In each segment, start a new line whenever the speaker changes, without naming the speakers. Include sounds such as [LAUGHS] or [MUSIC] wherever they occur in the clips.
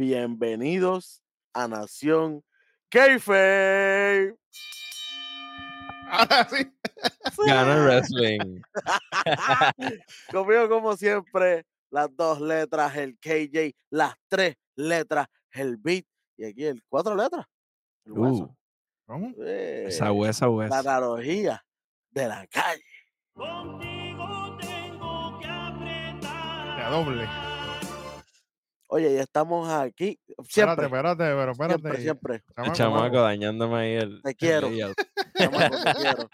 Bienvenidos a Nación Keife.
Ahora sí.
Gana [LAUGHS] Wrestling.
Conmigo, como siempre, las dos letras, el KJ, las tres letras, el beat, y aquí el cuatro letras. El hueso.
Uh,
¿Cómo?
Eh,
esa huesa,
la analogía de la calle.
Contigo tengo que apretar.
De a doble.
Oye, y estamos aquí.
Espérate,
Siempre,
espérate, pero espérate.
siempre, siempre.
Chamaco,
Chamaco dañándome ahí el.
Te quiero.
el.
Chamaco, te [LAUGHS] quiero.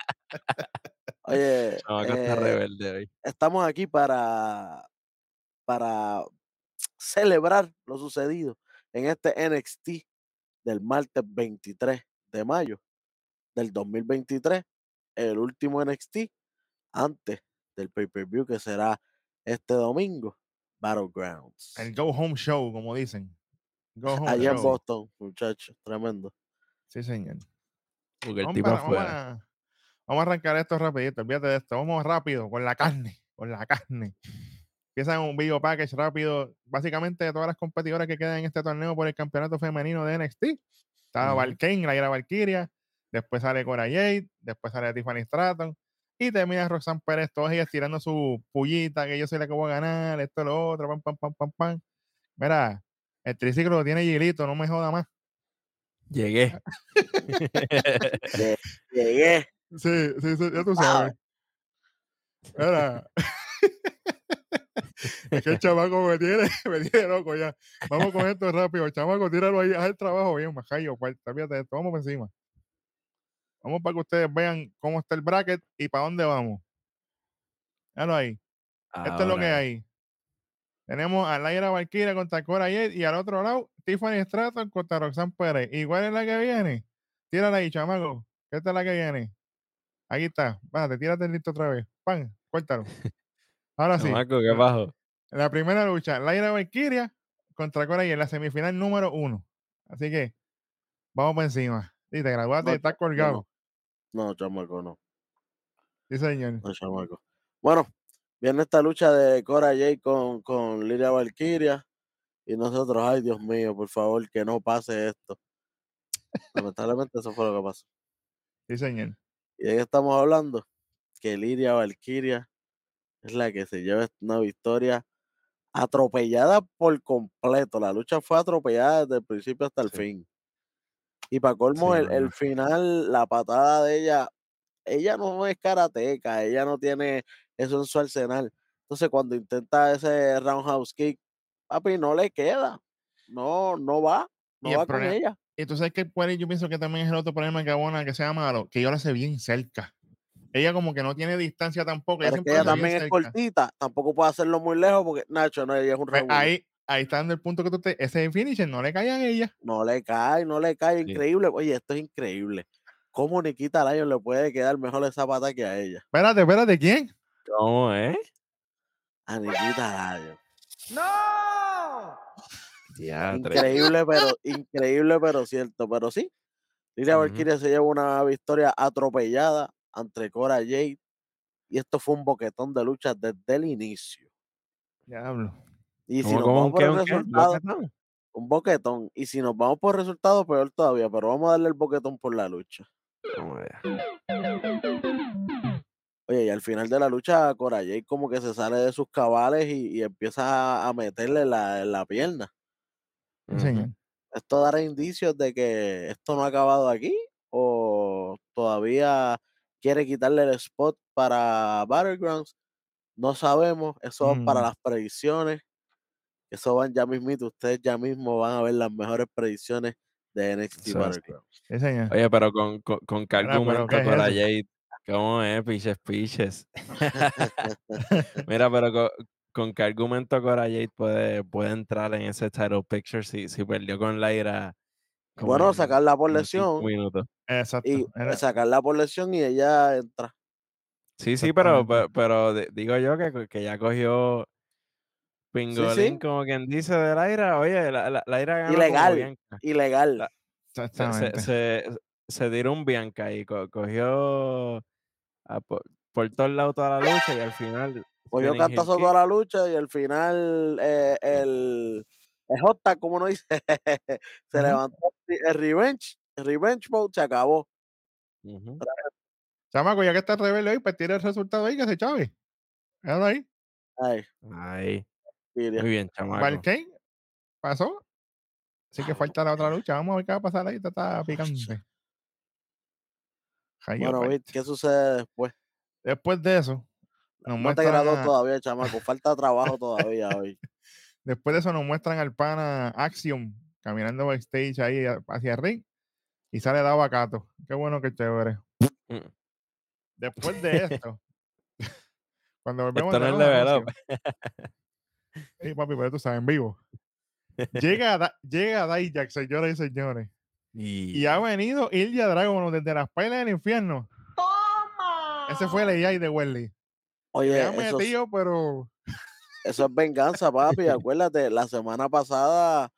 Oye,
Chamaco está
eh,
rebelde hoy.
estamos aquí para, para celebrar lo sucedido en este NXT del martes 23 de mayo del 2023, el último NXT antes del pay-per-view que será este domingo, Battlegrounds.
El Go Home Show, como dicen. Go Home
Allá en
Show.
Boston, muchachos, tremendo.
Sí, señor.
Porque el
Vamos,
tipo
para- vamos
afuera.
a, vamos a arrancar esto rapidito, olvídate de esto. Vamos rápido, con la carne, con la carne. Empiezan un video package rápido, básicamente de todas las competidoras que quedan en este torneo por el campeonato femenino de NXT. Está
Ujú.
Valkyrie, la era Valkyria, después sale Cora Jade, después sale Tiffany Stratton, y termina Roxanne Pérez, todas ellas tirando su pullita, que yo soy la que voy a ganar, esto, lo otro, pam, pam, pam, pam, pam. Mira, el triciclo lo tiene Gilito, no me joda más.
Llegué.
Llegué. [LAUGHS] [LAUGHS]
Sí, sí, sí, ya tú
Wow.
sabes. Mira. [LAUGHS] es que el chamaco me tiene, me tiene loco ya. Vamos con esto rápido. Chamaco, tíralo ahí, haz el trabajo bien, majayo. Fíjate esto, vamos por encima. Vamos para que ustedes vean cómo está el bracket y para dónde vamos. Míralo ahí. Esto es lo que
Ahora,
hay. Tenemos a Laira Valkyria contra Cora Jade y al otro lado, Tiffany Stratton contra Roxanne Pérez. ¿Y cuál es la que viene? Tírala ahí, chamaco. Esta es la que viene. Aquí está. Bájate, tírate listo otra vez. Pan, cuéntalo. Ahora sí.
Chamaco, ¿qué bajo?
La primera lucha, Laira Valkyria contra Cora en la semifinal número uno. Así que, vamos por encima. Sí, te graduaste,
No,
estás colgado.
No, chamaco, no.
Sí, señor.
No, chamaco. Bueno, viene esta lucha de Cora Jade con, con Liria Valkyria. Y nosotros, ay Dios mío, por favor, que no pase esto. Lamentablemente eso fue lo que pasó.
Sí, señor.
¿Y de qué estamos hablando? Que Liria Valkyria es la que se lleva una victoria atropellada por completo. La lucha fue atropellada desde el principio hasta el
Sí.
fin. Y para colmo,
Sí,
el, final, la patada de ella, ella no es karateca, ella no tiene eso en su arsenal. Entonces, cuando intenta ese roundhouse kick, papi, no le queda. No, no va. No va con
problema-
ella.
Y tú sabes que yo pienso que también es el otro problema que abona que sea malo, que yo la sé bien cerca. Ella como que no tiene distancia tampoco.
Pero que ella
la hace bien
también es
cerca.
cortita. Tampoco puede hacerlo muy lejos porque Nacho, no, ella es un
Pues ahí, ahí está dando el punto que tú te. Ese finisher no le cae a ella.
No le cae, no le cae.
Sí.
Increíble. Oye, esto es increíble. ¿Cómo Nikita Lyon le puede quedar mejor esa pata que a ella?
Espérate, espérate, ¿quién?
¿Cómo es?
A Nikita Lyon.
Diatre.
Increíble, pero increíble, pero cierto. Pero sí, Lilia
Ujú.
Valkyria se lleva una victoria atropellada ante Cora Jade. Y esto fue un boquetón de lucha desde el inicio.
Diablo.
Y si
¿Cómo,
nos vamos por el resultado,
¿Boquetón?
un boquetón. Y si nos vamos por resultado, peor todavía. Pero vamos a darle el boquetón por la lucha. Oye, y al final de la lucha, Cora Jade como que se sale de sus cabales y, y empieza a, meterle la, en la pierna.
Sí.
¿Esto dará indicios de que esto no ha acabado aquí? ¿O todavía quiere quitarle el spot para Battlegrounds? No sabemos. Eso va para
Mm.
las predicciones. Eso van ya mismito. Ustedes ya mismo van a ver las mejores predicciones de NXT.
Sí, señor.
Oye, pero con, con, con qué
pero
argumento
¿qué es
Cora
eso?
Jade. ¿Cómo es? Piches, piches. [LAUGHS] Mira, pero con, con qué argumento Cora Jade puede, puede entrar en ese title picture si, si perdió con Laira.
bueno,
en-
sacarla por lesión.
Exacto.
Y
Era-
sacarla por lesión y ella entra.
Sí, sí, pero, pero, de- digo yo que, que ya cogió Pingolín, como quien dice, de Laira. Oye, la, la, Laira ganó como
Ilegal. Ilegal.
La- Se, se, se, se tiró un Bianca y co- cogió a por, por todos lados toda la lucha y al final.
Cogió cantazo toda la lucha y al final eh, el, hot tag, como uno dice. [LAUGHS] se levantó el revenge, el revenge mode se acabó.
Ujú.
Chamaco, ya que está rebelde hoy, pues tira el resultado ahí que se chave. Ahí.
Ay,
Ahí. Muy bien, chamaco.
Pasó. Así que falta la otra lucha. Vamos a ver qué va a pasar ahí. Está [LAUGHS] picante.
Bueno,
Fight.
Vic, ¿qué sucede después?
Después de eso, nos
No te
a-
todavía, chamaco. [LAUGHS] Falta trabajo todavía hoy.
después de eso nos muestran al pana Axiom caminando backstage ahí a- hacia el ring y sale Davo Acato. Qué bueno que chévere.
Mm.
Después de esto, [LAUGHS] cuando volvemos
Esto no
de
es
Sí, papi, pero tú sabes, en vivo. [LAUGHS] Llega, Da- llega Dijak, señoras y señores.
Y,
Y ha venido Ilya Dragon desde las pelas del infierno.
¡Toma!
Ese fue el AI de Welly.
Oye,
ha
eso, es-
metido, pero
eso es venganza, papi. [LAUGHS] Acuérdate, la semana pasada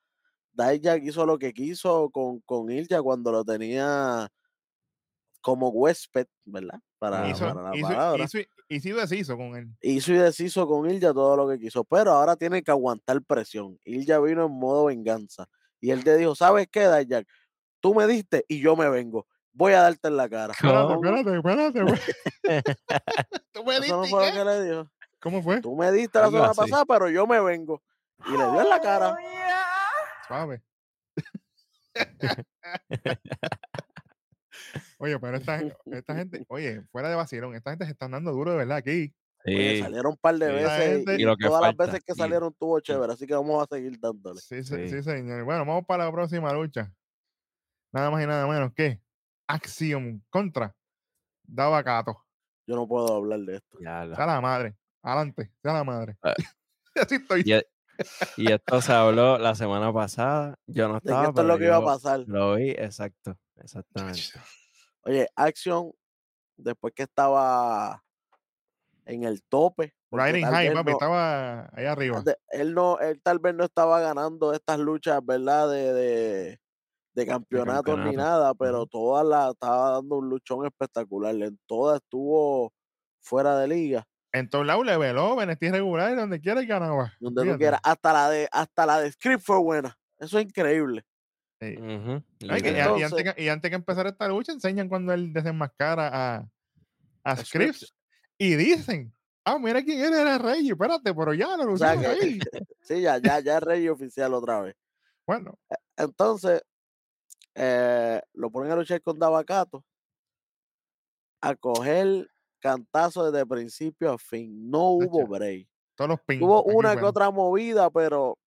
Dijak hizo lo que quiso con, con Ilja cuando lo tenía como huésped, ¿verdad? Para,
hizo,
para la
hizo,
palabra.
hizo, y deshizo con él.
hizo y deshizo con Ilja todo lo que quiso, pero ahora tiene que aguantar presión. Ilja vino en modo venganza y él te dijo, ¿sabes qué, Dijak? Tú me diste y yo me vengo. Voy a darte en la cara.
Espérate,
¿Cómo?
espérate, espérate. [LAUGHS] ¿Tú me
Eso no
diste
fue lo
qué?
que le dijo.
¿Cómo fue?
Tú me diste la semana pasada, pero yo me vengo. Y le dio en la cara.
Suave. [LAUGHS] [LAUGHS] oye, pero esta, esta gente, oye, fuera de vacilón, esta gente se están dando duro de verdad aquí.
Oye, salieron un par de
sí.
veces
gente-
y,
Y lo que
todas las veces que salieron tuvo chévere, así que vamos a seguir dándole.
Sí, sí,
Sí.
señor. Bueno, vamos para la próxima lucha. Nada más y nada menos que Axiom contra Davacato.
Yo no puedo hablar de esto.
ya lo-
Sea la madre. Adelante, sea la madre.
Ah. [LAUGHS]
Así estoy.
Y, e- y esto se habló la semana pasada. Yo no
De que
estaba,
esto es lo que iba a pasar.
Lo vi, exacto. Exactamente.
Oye, Action, después que estaba en el tope.
Riding high, papi,
no-
estaba ahí arriba.
él no, él tal vez no estaba ganando estas luchas, ¿verdad? De, de, de campeonatos ni nada, pero todas las estaba dando un luchón espectacular. En todas estuvo fuera de liga,
En todos lados le veló, Benestí regular, donde quiera y ganaba.
donde tú quieras. Hasta la de, hasta la de Script fue buena. Eso es increíble.
Sí.
Ujú,
Ay, que- y, antes que, y antes que empezar esta lucha, enseñan cuando él desenmascara a, a Scripps
Scripps.
y dicen, ah, mira quién era, era Rey, espérate, pero ya lo
O sea que-
ahí. [LAUGHS]
Sí, ya, ya, ya es rey oficial otra vez.
Bueno,
Entonces, eh, lo ponen a luchar con Davacato a coger cantazos desde principio a fin. No hubo break.
todos los pins. Aquí
una que
fueron.
otra movida, pero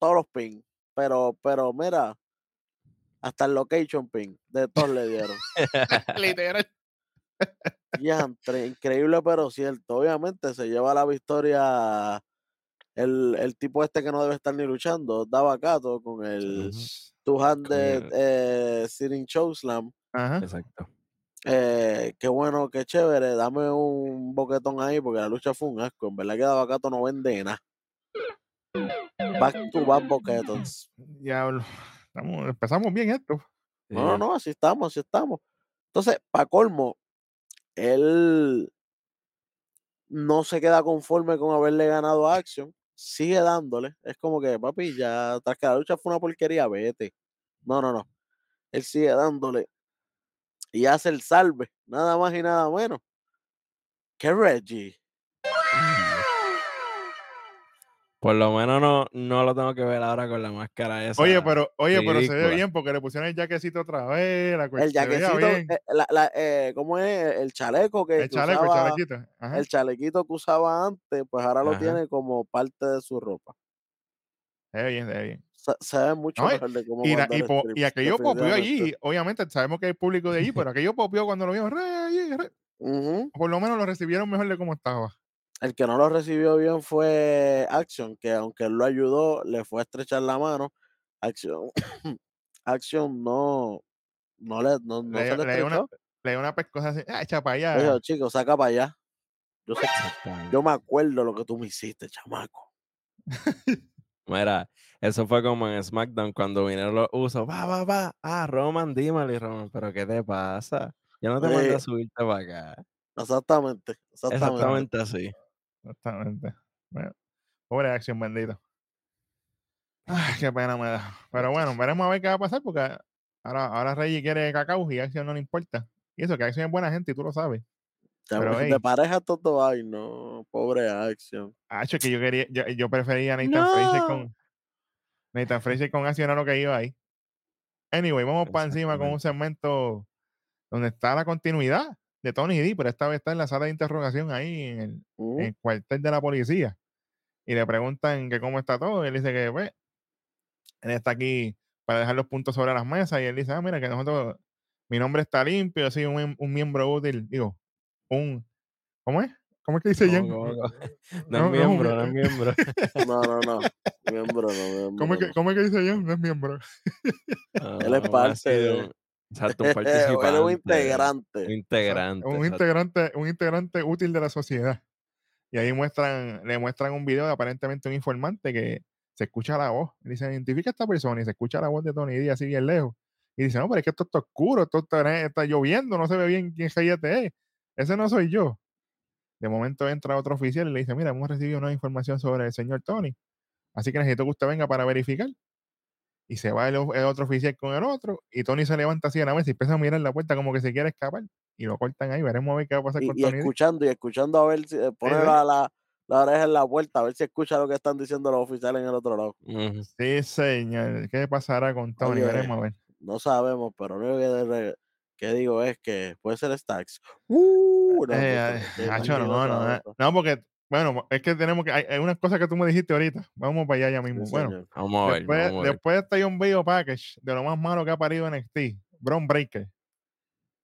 todos los pin. Pero, pero mira, hasta el location pin de todos le dieron. [LAUGHS]
Literal.
Increíble, pero cierto. Obviamente se lleva la victoria el, el tipo este que no debe estar ni luchando, Davacato, con el
Ujú,
two-handed
el-
eh, sitting chokeslam.
Ajá.
Exacto.
Eh, qué bueno, qué chévere. Dame un boquetón ahí porque la lucha fue un asco. En verdad que Davacato no vende nada. Back to back boquetons.
Diablo. Estamos- empezamos bien esto.
No, no,
Sí.
no, así estamos, así estamos. Entonces, para colmo, él no se queda conforme con haberle ganado a Action. Sigue dándole. Es como que, papi, ya tras que la lucha fue una porquería, vete. No, no, no. Él sigue dándole. Y hace el salve, nada más y nada menos. Que Reggie.
Por lo menos no, no lo tengo que ver ahora con la máscara esa.
Oye, pero, oye, pero se ve bien porque le pusieron el jaquecito otra vez. La
El jaquecito, eh, la, la, eh, ¿cómo es? El chaleco que,
El
que
chaleco, el
usaba-
chalequito. Ajá.
el chalequito que usaba antes, pues ahora lo tiene como parte de su ropa.
Se ve bien, se ve bien.
Se, se ve mucho
No,
mejor de cómo
Y, la- y, po- y aquello popió allí. Obviamente sabemos que hay público de allí, pero aquello popió cuando lo vieron. Rey, Rey.
Ujú.
Por lo menos lo recibieron mejor de cómo estaba.
El que no lo recibió bien fue Action, que aunque él lo ayudó, le fue a estrechar la mano. Action, [CLEARS THROAT] Action no, no, le, no, no
Le,
se le
le dio una,
estrechó.
le dio una pescosa así. Ah, echa para allá.
dijo, chico, saca para allá. Yo, sé-
Exactamente.
yo me acuerdo lo que tú me hiciste, chamaco. [LAUGHS]
Mira, eso fue como en SmackDown cuando vinieron los usos. Va, va, va. Ah, Roman, dímelo, y Roman, pero ¿qué te pasa? Yo no te mandé
Oye,
a subirte para acá.
Exactamente, exactamente.
Exactamente así.
Exactamente. Bueno, pobre acción bendito. Ay, qué pena me da. Pero bueno, veremos a ver qué va a pasar porque ahora, ahora Reggie quiere cacao y Action no le importa. Y eso, que Action es buena gente y tú lo sabes. Pero,
de pareja todo ay no, pobre Action.
Ah, que yo quería, yo, yo prefería a Nathan Fraser
No.
con Nathan Fraser con Action era lo que iba ahí. Anyway, vamos para encima con un segmento donde está la continuidad de Tony D, pero esta vez está en la sala de interrogación ahí en el,
Mm,
en el cuartel de la policía. Y le preguntan que cómo está todo. Y él dice que, pues, él está aquí para dejar los puntos sobre las mesas. Y él dice, ah, mira, que nosotros, mi nombre está limpio, soy un, un miembro útil. Digo, un, ¿cómo es? ¿Cómo es que dice [LAUGHS]
cómo?
No,
No
no,
es miembro, no es miembro.
No, no, no. Miembro, no, miembro.
¿Cómo es que,
no.
cómo es que dice Jen? No es miembro. [LAUGHS]
Él es
Ah,
parte
de Exacto, un [LAUGHS]
integrante.
Un integrante.
un integrante, un integrante útil de la sociedad. Y ahí muestran, le muestran un video de aparentemente un informante que se escucha la voz. Y dice, identifica a esta persona y se escucha la voz de Tony D así bien lejos. Y dice, no, pero es que esto está oscuro, esto está, está lloviendo, no se ve bien quién es. Ese no soy yo. De momento entra otro oficial y le dice, mira, hemos recibido una información sobre el señor Tony. Así que necesito que usted venga para verificar. Y se va el, otro oficial con el otro. Y Tony se levanta así a la mesa y empieza a mirar la puerta como que se quiere escapar. Y lo cortan ahí. Veremos a ver qué va a pasar
Y,
con
y
Tony.
Escuchando, y escuchando a ver si eh, pone la, la, la oreja en la puerta, a ver si escucha lo que están diciendo los oficiales en el otro lado.
Sí, señor. ¿Qué pasará con Tony?
Oye,
Veremos a ver.
No sabemos, pero lo único que, re- que digo es que puede ser Stacks. Uh, no,
Eh,
pues, te- te
Hacho,
imagino
no, no, eh.
cosa.
no, porque, bueno, es que tenemos que, hay, hay unas cosas que tú me dijiste ahorita. Vamos para allá ya
Sí,
mismo. bueno.
Vamos a ver,
después,
vamos a ver.
después está John Video Package, de lo más malo que ha parido en NXT, Bron Breaker.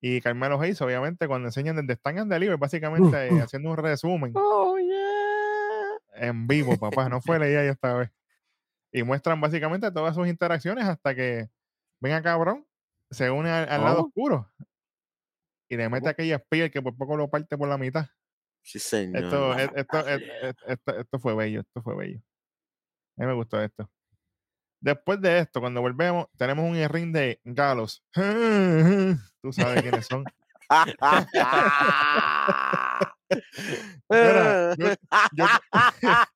Y Carmelo Hayes, obviamente, cuando enseñan desde Stand and Deliver, básicamente eh, [LAUGHS] haciendo un resumen
Oh, yeah.
en vivo, papá. No fue leía esta vez. Y muestran básicamente todas sus interacciones hasta que venga cabrón, se une al, al lado
¿Cómo?
oscuro. Y le mete
¿Cómo?
aquella spear que por poco lo parte por la mitad.
Sí, señor.
Esto, esto, esto, esto fue bello, esto fue bello. A mí me gustó esto. Después de esto, cuando volvemos, tenemos un ring de galos. [LAUGHS] Tú sabes quiénes son. [LAUGHS] Mira, yo, yo- [LAUGHS]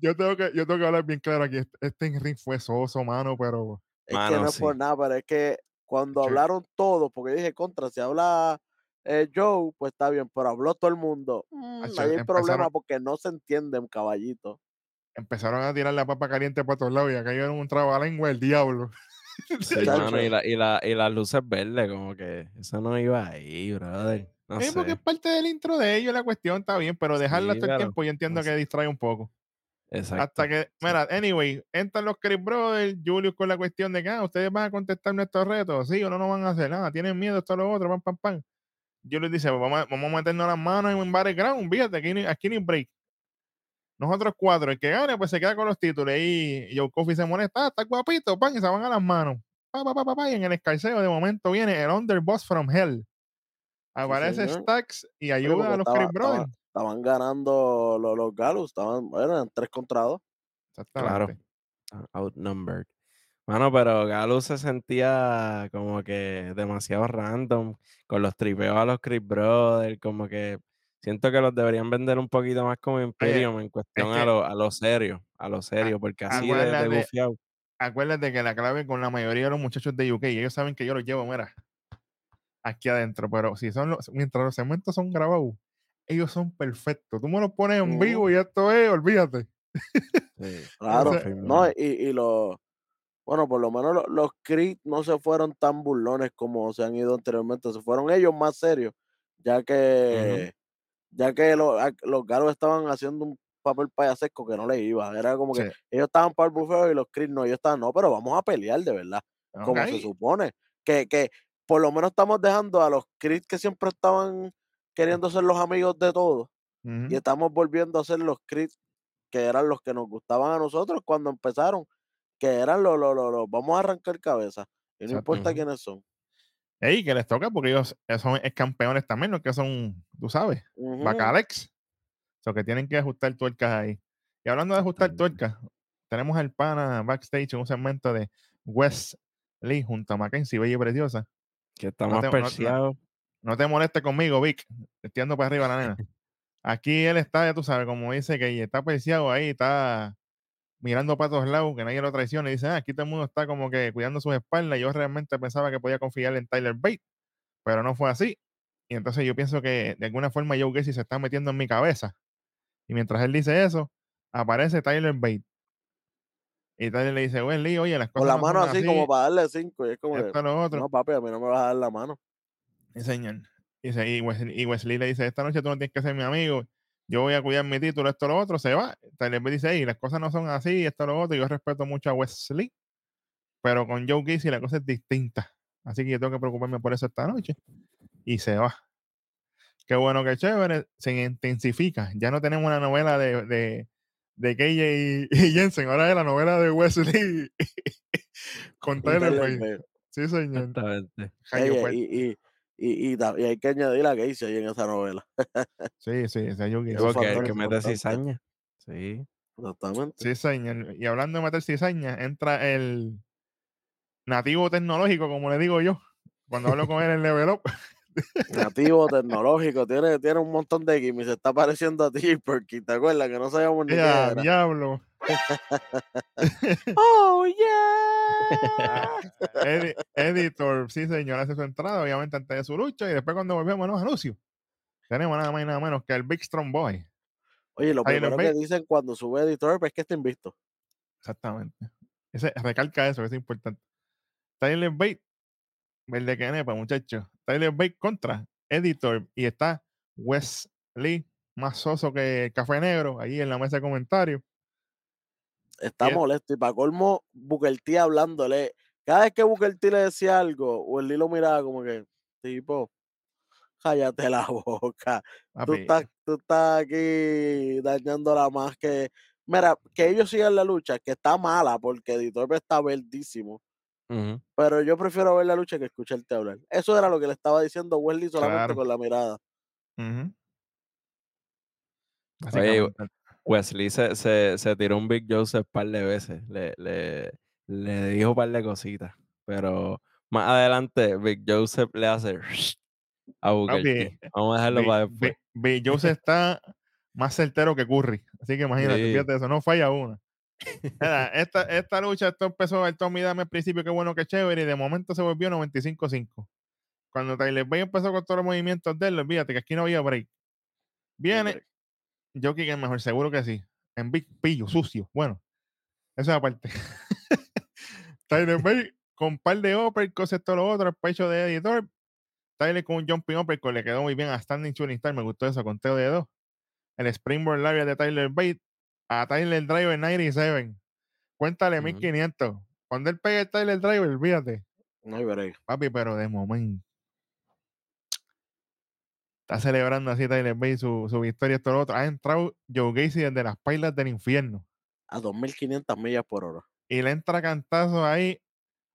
yo tengo que, yo tengo que hablar bien claro aquí. Este, este ring fue soso, mano, pero
Es que
Mano,
no es por
sí.
nada, pero es que cuando
Che.
hablaron todos, porque yo dije contra, si habla eh, Joe, pues está bien, pero habló todo el mundo. Mm,
Acho,
hay problema porque no se entienden, caballito.
empezaron a tirar la papa caliente para todos lados y acá era un trabalengua del diablo. [LAUGHS]
Sí,
Chacho.
mano, y, la, y, la, y las luces verdes, como que eso no iba ahí, brother. No
Sí, porque es parte del intro de ellos, la cuestión está bien, pero dejarla
Sí,
todo el tiempo yo entiendo
no
que
sé.
distrae un poco.
Exacto.
Hasta que, mira, anyway, entran los Chris Brothers, Julius con la cuestión de que ah, ustedes van a contestar nuestros retos, sí o no, no van a hacer nada, tienen miedo, esto, lo otro, pam, pam, pam. Julius dice, pues vamos a, vamos a meternos las manos en un battleground, fíjate, aquí, ni- aquí ni break. Nosotros cuatro, el que gane, pues se queda con los títulos. Y Joe Coffey se molesta, ah, está guapito, pan, y se van a las manos. Pa, pa, pa, pa, pa, y en el escarceo de momento viene el Underboss from Hell. Aparece. Stacks y ayuda a los
estaba-
Chris
estaba-
Brothers.
Estaban ganando los, los Galos, estaban, eran tres contra dos.
Exactamente.
Ah, Outnumbered. Bueno, pero Galo se sentía como que demasiado random con los tripeos a los Chris Brothers, como que siento que los deberían vender un poquito más como Imperium en cuestión a, lo, a lo serio, a lo serio, porque así de, de
acuérdate- que la clave con la mayoría de los muchachos de UK, ellos saben que yo los llevo, mira, aquí adentro, pero si son los, mientras los segmentos son grabados, ellos son perfectos. Tú me los pones en vivo y esto es, olvídate.
Sí, [LAUGHS]
Claro, no, y, y los, bueno, por lo menos los, los Creed no se fueron tan burlones como se han ido anteriormente, se fueron ellos más serios, ya que, ya que los, a- los galos estaban haciendo un papel payasesco que no les iba, era como que
Sí.
ellos estaban para el bufeo y los Creed no, ellos estaban, no, pero vamos a pelear de verdad, como se supone, que, que por lo menos estamos dejando a los Creed que siempre estaban queriendo ser los amigos de todos, y estamos volviendo a ser los Creed que eran los que nos gustaban a nosotros cuando empezaron, que eran los, los, los, los- vamos a arrancar cabeza, y no
Exacto.
importa quiénes son.
Ey, que les toca porque ellos eh, son campeones también, los que son, tú sabes,
Ujú.
Bacalex. O que tienen que ajustar tuercas ahí. Y hablando de ajustar tuercas, tenemos al pana backstage en un segmento de Wes Lee junto a Mackenzie, bella y preciosa.
que está
No
más
te- no-
perseado.
Te molestes conmigo, Vic. Estoy ando para arriba la nena. [LAUGHS] Aquí él está, ya tú sabes, como dice que está preciado ahí, está mirando para todos lados, que nadie lo traicione, y dice, ah, aquí todo el mundo está como que cuidando sus espaldas. Yo realmente pensaba que podía confiar en Tyler Bate, pero no fue así. Y entonces yo pienso que de alguna forma Joe Gacy se está metiendo en mi cabeza. Y mientras él dice eso, aparece Tyler Bate. Y Tyler le dice, Wesley, oye, las
Con
cosas
la
no
mano así, como para darle cinco. Y es como,
lo otro.
no, papi, a mí no me vas a dar la mano.
Señor. Dice, y, Wesley, y Wesley le dice, esta noche tú no tienes que ser mi amigo, yo voy a cuidar mi título, esto, lo otro, se va. Tyler Bate dice, hey, las cosas no son así, esto, lo otro, yo respeto mucho a Wesley, pero con Joe Gacy la cosa es distinta. Así que yo tengo que preocuparme por eso esta noche. Y se va. Qué bueno, qué chévere. Se intensifica. Ya no tenemos una novela de, de, de KJ y, [LAUGHS] y Jensen. Ahora es la novela de Wesley [LAUGHS] con Tyler. Sí, señor.
Exactamente.
Y, y, y, y hay que añadir a Gacy ahí en esa novela.
Sí, sí, ese.
Eso
Porque
factor
que mete
importante.
cizaña. Sí.
Exactamente.
Señor. Y hablando de meter cizaña, entra el nativo tecnológico, como le digo yo, cuando hablo con él en Level Up. [LAUGHS]
Nativo, tecnológico, tiene, tiene un montón de gimmicks. Se está pareciendo a ti, [LAUGHS] porque te acuerdas que no sabíamos ni qué
¡Ya,
era.
diablo! [LAUGHS]
¡Oh, yeah!
Edi- editor, sí, señor, hace su entrada, obviamente, antes de su lucha. Y después, cuando volvemos a los anuncios, tenemos nada más y nada menos que el Big Strong Boy.
Oye, lo primero que dicen cuando sube editor pues, es que está invicto.
Exactamente. Ese, recalca eso, que es importante. Tyler Bate, verde que nepa, muchachos. Tyler Bate contra Editor y está Wesley, más soso que café negro, ahí en la mesa de comentarios.
Está molesto. Y para colmo, Booker T hablándole. Cada vez que Booker T le decía algo, o el lo miraba como que, tipo, cállate la [LAUGHS] boca. Tú estás, tú estás aquí dañándola más que. Mira, que ellos sigan la lucha, que está mala, porque Editor está verdísimo. Pero yo prefiero ver la lucha que escucharte hablar. Eso era lo que le estaba diciendo Wesley solamente
Claro.
con la mirada.
Oye,
Básicamente.
Wesley se, se, se tiró un Big Joseph par de veces. Le, le, le dijo un par de cositas. Pero más adelante, Big Joseph le hace a Booker. Vamos a dejarlo
Bi-
para después.
Bi- Bi- Jose está más certero que Curry. Así que imagínate,
Sí.
fíjate eso, no falla una. [LAUGHS] Esta, esta lucha, esto empezó el Tommy Dame al principio, qué bueno, qué chévere, y de momento se volvió 95-5. Cuando Tyler Bay empezó con todos los movimientos de él, olvídate que aquí no había break. Viene, que es mejor, seguro que sí. En Big Pillo, sucio. Bueno, eso es aparte. [LAUGHS] Tyler [LAUGHS] Bay con un par de uppercuts, esto lo otro, el pecho de editor. Tyler con un jumping uppercut le quedó muy bien a Standing Shooting Star, me gustó eso, conteo de dos. El Springboard Lariat de Tyler Bate a Tyler Driver 97. Cuéntale
Ujú.
1500. Cuando él pegue el Tyler Driver, olvídate.
No hay.
Papi, pero de momento. Está celebrando así Tyler Bate su, su victoria, esto lo otro. Ha entrado Joe Gacy desde las pailas del infierno.
A 2500 millas por hora.
Y le entra cantazo ahí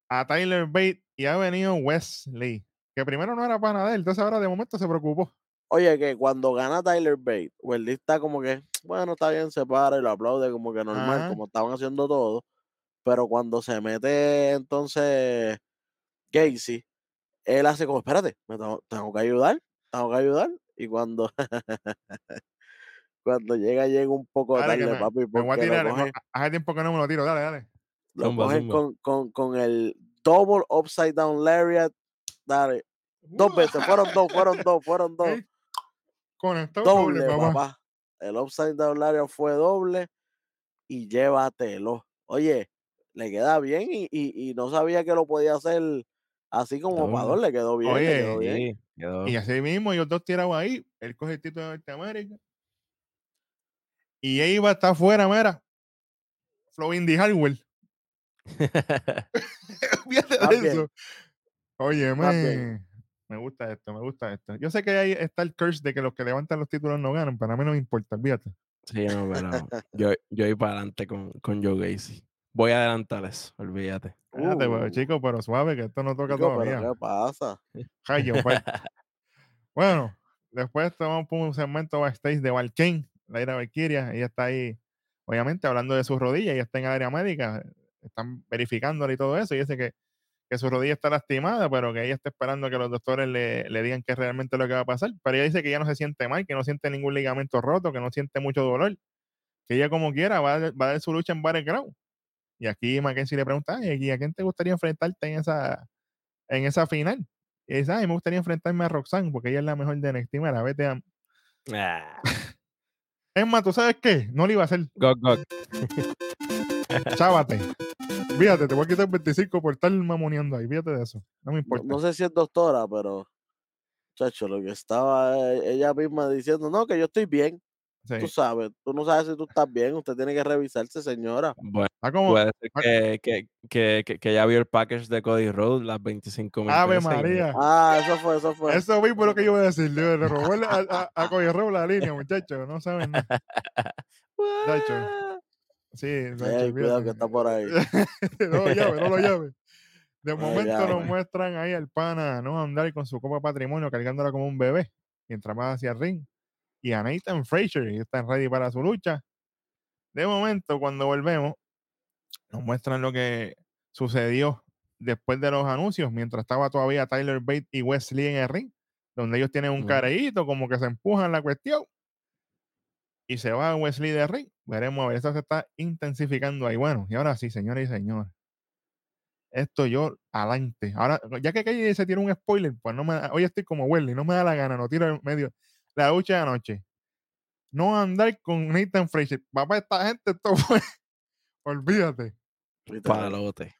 a Tyler Bate y ha venido Wesley. Que primero no era pana de él, entonces ahora de momento se preocupó.
Oye, que cuando gana Tyler Bate, Wesley está como que, bueno, está bien, se para y lo aplaude como que normal,
Ajá.
como estaban haciendo todos. Pero cuando se mete entonces Gacy, él hace como, espérate, me tengo, tengo que ayudar, tengo que ayudar. Y cuando, [LAUGHS] cuando llega, llega un poco
Dale,
tarde,
me,
papi,
me voy a tirar.
cogen,
Hace tiempo que no me lo tiro, dale, dale.
lo
Zumba,
cogen
zumba.
con, con, con el double upside down lariat. Dale, dos veces, fueron dos, fueron dos, fueron [LAUGHS] dos.
Ey, Conectado doble,
doble,
papá.
papá. El upside down Lariat fue doble y llévatelo. Oye, le queda bien y, y, y no sabía que lo podía hacer así como para
Doble.
dos, le quedó bien, le
Oye,
quedó bien.
Sí, quedó.
Y así mismo, ellos dos tirados ahí. Él coge el título de Norteamérica. Y Eva está afuera, mira. Flow Indy Hardware. Fíjate eso. Oye,
bien.
me, gusta esto, me gusta esto. Yo sé que ahí está el curse de que los que levantan los títulos no ganan, pero a mí no me importa, olvídate.
Sí, no, pero yo, yo voy para adelante con, con Joe Gacy. Voy a adelantar eso, olvídate.
Espérate, pero,
Uh,
chico, pero suave, que esto no toca
chico,
todavía.
¿qué pasa?
Pues. [LAUGHS] Bueno, después tomamos un segmento backstage de Valkane, la ira Valkyria. Ella está ahí, obviamente, hablando de sus rodillas. Ella está en el área médica. Están verificándola y todo eso. Y dice que, que su rodilla está lastimada, pero que ella está esperando que los doctores le, le digan qué es realmente lo que va a pasar. Pero ella dice que ya no se siente mal, que no siente ningún ligamento roto, que no siente mucho dolor. que ella como quiera va a, dar- va a dar su lucha en Battleground. Y aquí Mackenzie le pregunta, "Ay, ¿y a quién te gustaría enfrentarte en esa, en esa final? Y dice, ay, me gustaría enfrentarme a Roxanne porque ella es la mejor de NXT. Mira, vete a...
Ah, [LAUGHS]
Es más, ¿tú sabes qué? No le iba a hacer.
gok, gok.
Chávate. Fíjate, te voy a quitar 25 por estar mamoneando ahí. Fíjate de eso. No me
No,
importa.
no sé si es doctora, pero. Chacho, lo que estaba eh, ella misma diciendo, no, que yo estoy bien.
Sí.
Tú sabes, tú no sabes si tú estás bien, usted tiene que revisarse, señora.
Bueno,
Está como
puede ser
ah.
que, que, que, que, que ya vio el package de Cody Rhodes las 25 mil
Ave María.
Ah, eso fue, eso fue.
Eso mismo es lo que yo iba a decir. Le le robó a, a, a Cody Rhodes la línea, muchachos. No saben nada. [LAUGHS] Chacho. Sí,
Ey, cuidado que está por ahí. [LAUGHS]
no lo llame, no lo llame. De [LAUGHS]
No
momento nos muestran ahí al pana, ¿no? Andar con su copa patrimonio cargándola como un bebé mientras va hacia el ring. Y a Nathan Frazier, y están ready para su lucha. De momento, cuando volvemos, nos muestran lo que sucedió después de los anuncios, mientras estaba todavía Tyler Bate y Wesley en el ring, donde ellos tienen un careíto, como que se empujan la cuestión. Y se va Wesley de ring. Veremos, a ver, esto se está intensificando ahí. Bueno, y ahora sí, señores y señores. Esto yo adelante. Ahora, ya que aquí se tiene un spoiler, pues no me da- hoy estoy como Wesley, no me da la gana, no tiro en medio. La lucha de anoche. No andar con Nathan Frazier. Papá, esta gente, esto fue. [LAUGHS] Olvídate.
Palote.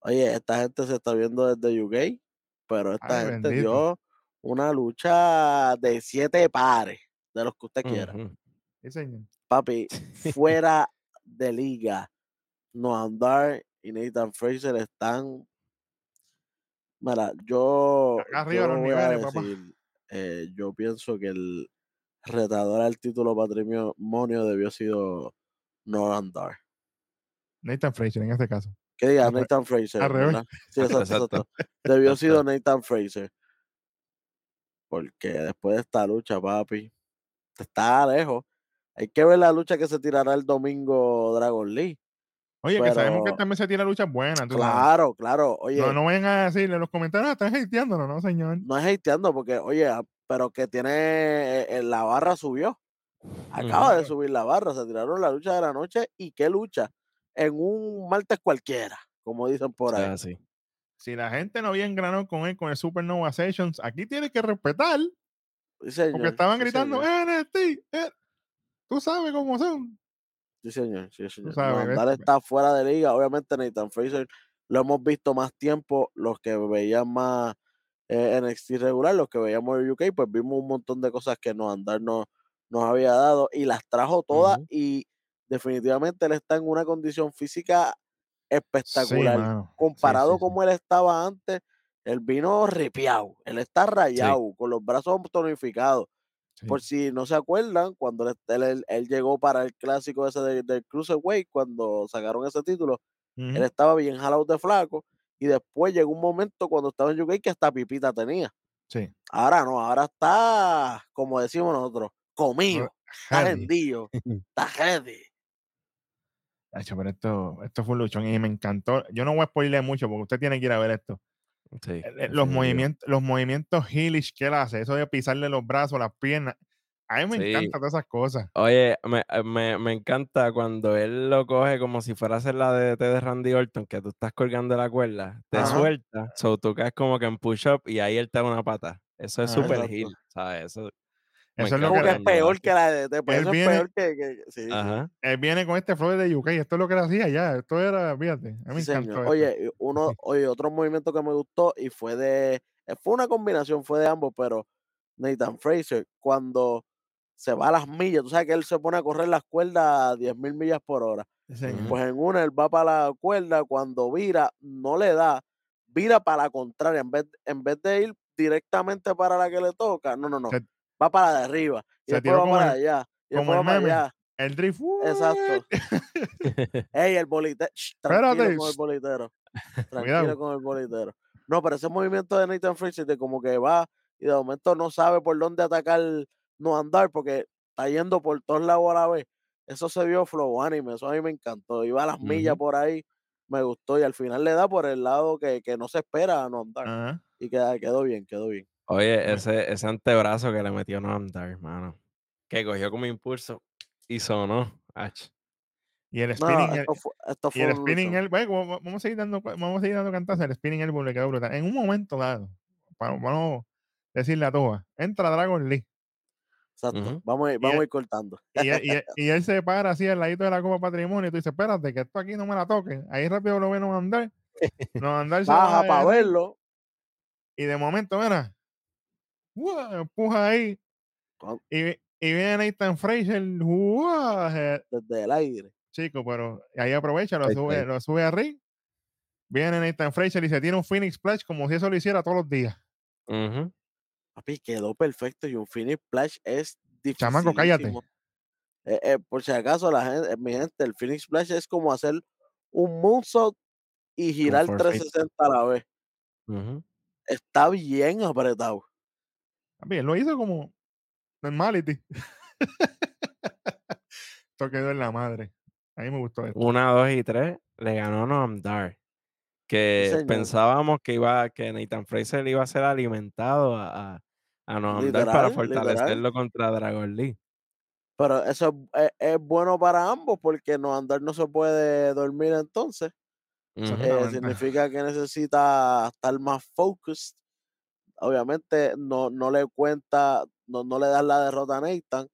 Oye, esta gente se está viendo desde UK, pero esta
Ay,
gente
bendito.
dio una lucha de siete pares, de los que usted quiera.
Sí, señor.
Papi, [LAUGHS] fuera de liga, Noam Dar y Nathan Fraser están. Mira, yo,
Acá arriba
yo
los
voy a
niveles, papá.
Eh, yo pienso que el retador al título patrimonio debió sido Noam Dar.
Nathan Frazier en este caso.
Que diga Nathan Fraser. Sí, [LAUGHS] exacto,
Exacto.
Debió sido Nathan Fraser. Porque después de esta lucha, papi, está lejos. Hay que ver la lucha que se tirará el domingo Dragon Lee.
Oye, que sabemos que también se tira luchas buenas. sabes.
Claro, claro. Oye,
No,
no,
no vayan a decirle en los comentarios, "Ah, están hateándonos, no, señor.
es hateando porque, oye, ah, pero que tiene eh, eh, la barra subió. Acaba de subir la barra, se tiraron la lucha de la noche y qué lucha. En un martes cualquiera, como dicen por ahí.
sea, sí.
Si la gente no había engranado con él con el Supernova Sessions, aquí tiene que respetar,
Sí, señor,
porque estaban
sí,
gritando, NXT, eh, tú sabes cómo son.
Sí, señor, sí, señor.
sabes,
está fuera de liga. Obviamente, Nathan Fraser lo hemos visto más tiempo. Los que veían más eh, NXT regular, los que veíamos en UK, pues vimos un montón de cosas que Noam Dar nos, nos había dado y las trajo todas. Y definitivamente él está en una condición física espectacular.
Sí,
Comparado
sí, sí.
como él estaba antes, él vino ripiado. Él está rayado, con los brazos tonificados.
Sí.
Por si no se acuerdan, cuando él, él- él- él llegó para el clásico ese de- del Cruiserweight, cuando sacaron ese título, él estaba bien jalado de flaco. Y después llegó un momento cuando estaba en UK que hasta pipita tenía.
Sí.
Ahora no, ahora está, como decimos nosotros, comido, está
Heavy.
hendido, [LAUGHS] está heavy.
Hacho, pero esto, esto fue un luchón y me encantó. Yo no voy a spoiler mucho porque usted tiene que ir a ver esto.
Sí,
Eh, eh, Los movimientos, los movimientos heelish que él hace, eso de pisarle los brazos, las piernas. A mí me
Sí.
encantan todas esas cosas.
Oye, me, eh, me, me encanta cuando él lo coge como si fuera a hacer la DDT de Randy Orton, que tú estás colgando la cuerda, te
Ajá.
suelta, so tú caes como que en push-up y ahí él te da una pata. Eso es
Ajá.
súper heel, ¿sabes? Eso,
Eso es lo que
que
le-
es peor que la de eso
viene-
es peor que, que- sí, sí.
Ajá.
Él viene con este flow de UK, esto es lo que él hacía ya. Esto era, fíjate, a mí me
Sí,
encantó.
señor.
esto.
Oye, uno, [LAUGHS] oye, otro movimiento que me gustó y fue de, eh, fue una combinación, fue de ambos, pero Nathan Fraser, cuando se va a las millas, tú sabes que él se pone a correr las cuerdas a 10.000 millas por hora.
Sí.
Pues en una él va para la cuerda, cuando vira, no le da, vira para la contraria, en vez, en vez de ir directamente para la que le toca, no, no, no,
Se-
va para de arriba, y
se
después va
como
para
el-
allá, y
como
después
el
va para
meme.
allá.
El drift.
Exacto. [LAUGHS] [LAUGHS] Ey, el bolitero. Tranquilo con el bolitero. Tranquilo
Cuidado.
con el bolitero. No, pero ese movimiento de Nathan Fraser de como que va y de momento no sabe por dónde atacar, no andar, porque está yendo por todos lados a la vez. Eso se vio flow anime, eso a mí me encantó. Iba a las millas por ahí, me gustó y al final le da por el lado que, que no se espera a no andar. Y queda, quedó bien, quedó bien.
Oye, ese, ese antebrazo que le metió Noam Dar, hermano, que cogió como impulso y sonó. Ach.
Y el
No,
spinning, el-
esto fue, esto
y
fue
el spinning eh, vamos vamos a seguir dando, vamos a seguir dando el spinning elbow le quedó brutal. En un momento dado, para, vamos a decirle a todas, entra Dragon Lee.
Exacto. Vamos, a vamos
él-
a ir cortando.
Y él, y él- [LAUGHS] y él se para así al ladito de la Copa Patrimonio y tú dices, espérate, que esto aquí no me la toque. Ahí rápido lo ven a andar. [LAUGHS] No andar
Baja para verlo.
Y de momento, mira, ¡guau! empuja ahí. Y, y viene Nathan Fraser, ¡guau! eh,
Desde el aire.
chico, pero ahí aprovecha, lo sube, lo sube a. Viene Nathan Fraser y se tiene un Phoenix Splash como si eso lo hiciera todos los días.
Ujú.
Papi, quedó perfecto y un finish splash es difícil.
Chamaco, cállate.
Eh, por si acaso, la gente, mi gente, el Phoenix Splash es como hacer un moonsault y girar
450.
360 a la vez. Está bien apretado.
Él lo hizo como normality. [LAUGHS] esto quedó en la madre. A mí me gustó esto.
Una, dos y tres le ganó Noam Dar. Que pensábamos que iba, que Nathan Fraser iba a ser alimentado a, a, a Noam Dar para
literal.
fortalecerlo contra Dragon Lee.
Pero eso es, es- bueno para ambos porque no andar no se puede dormir entonces. Eh, significa que necesita estar más focused. Obviamente no, no le cuenta, no, no le das la derrota a Nathan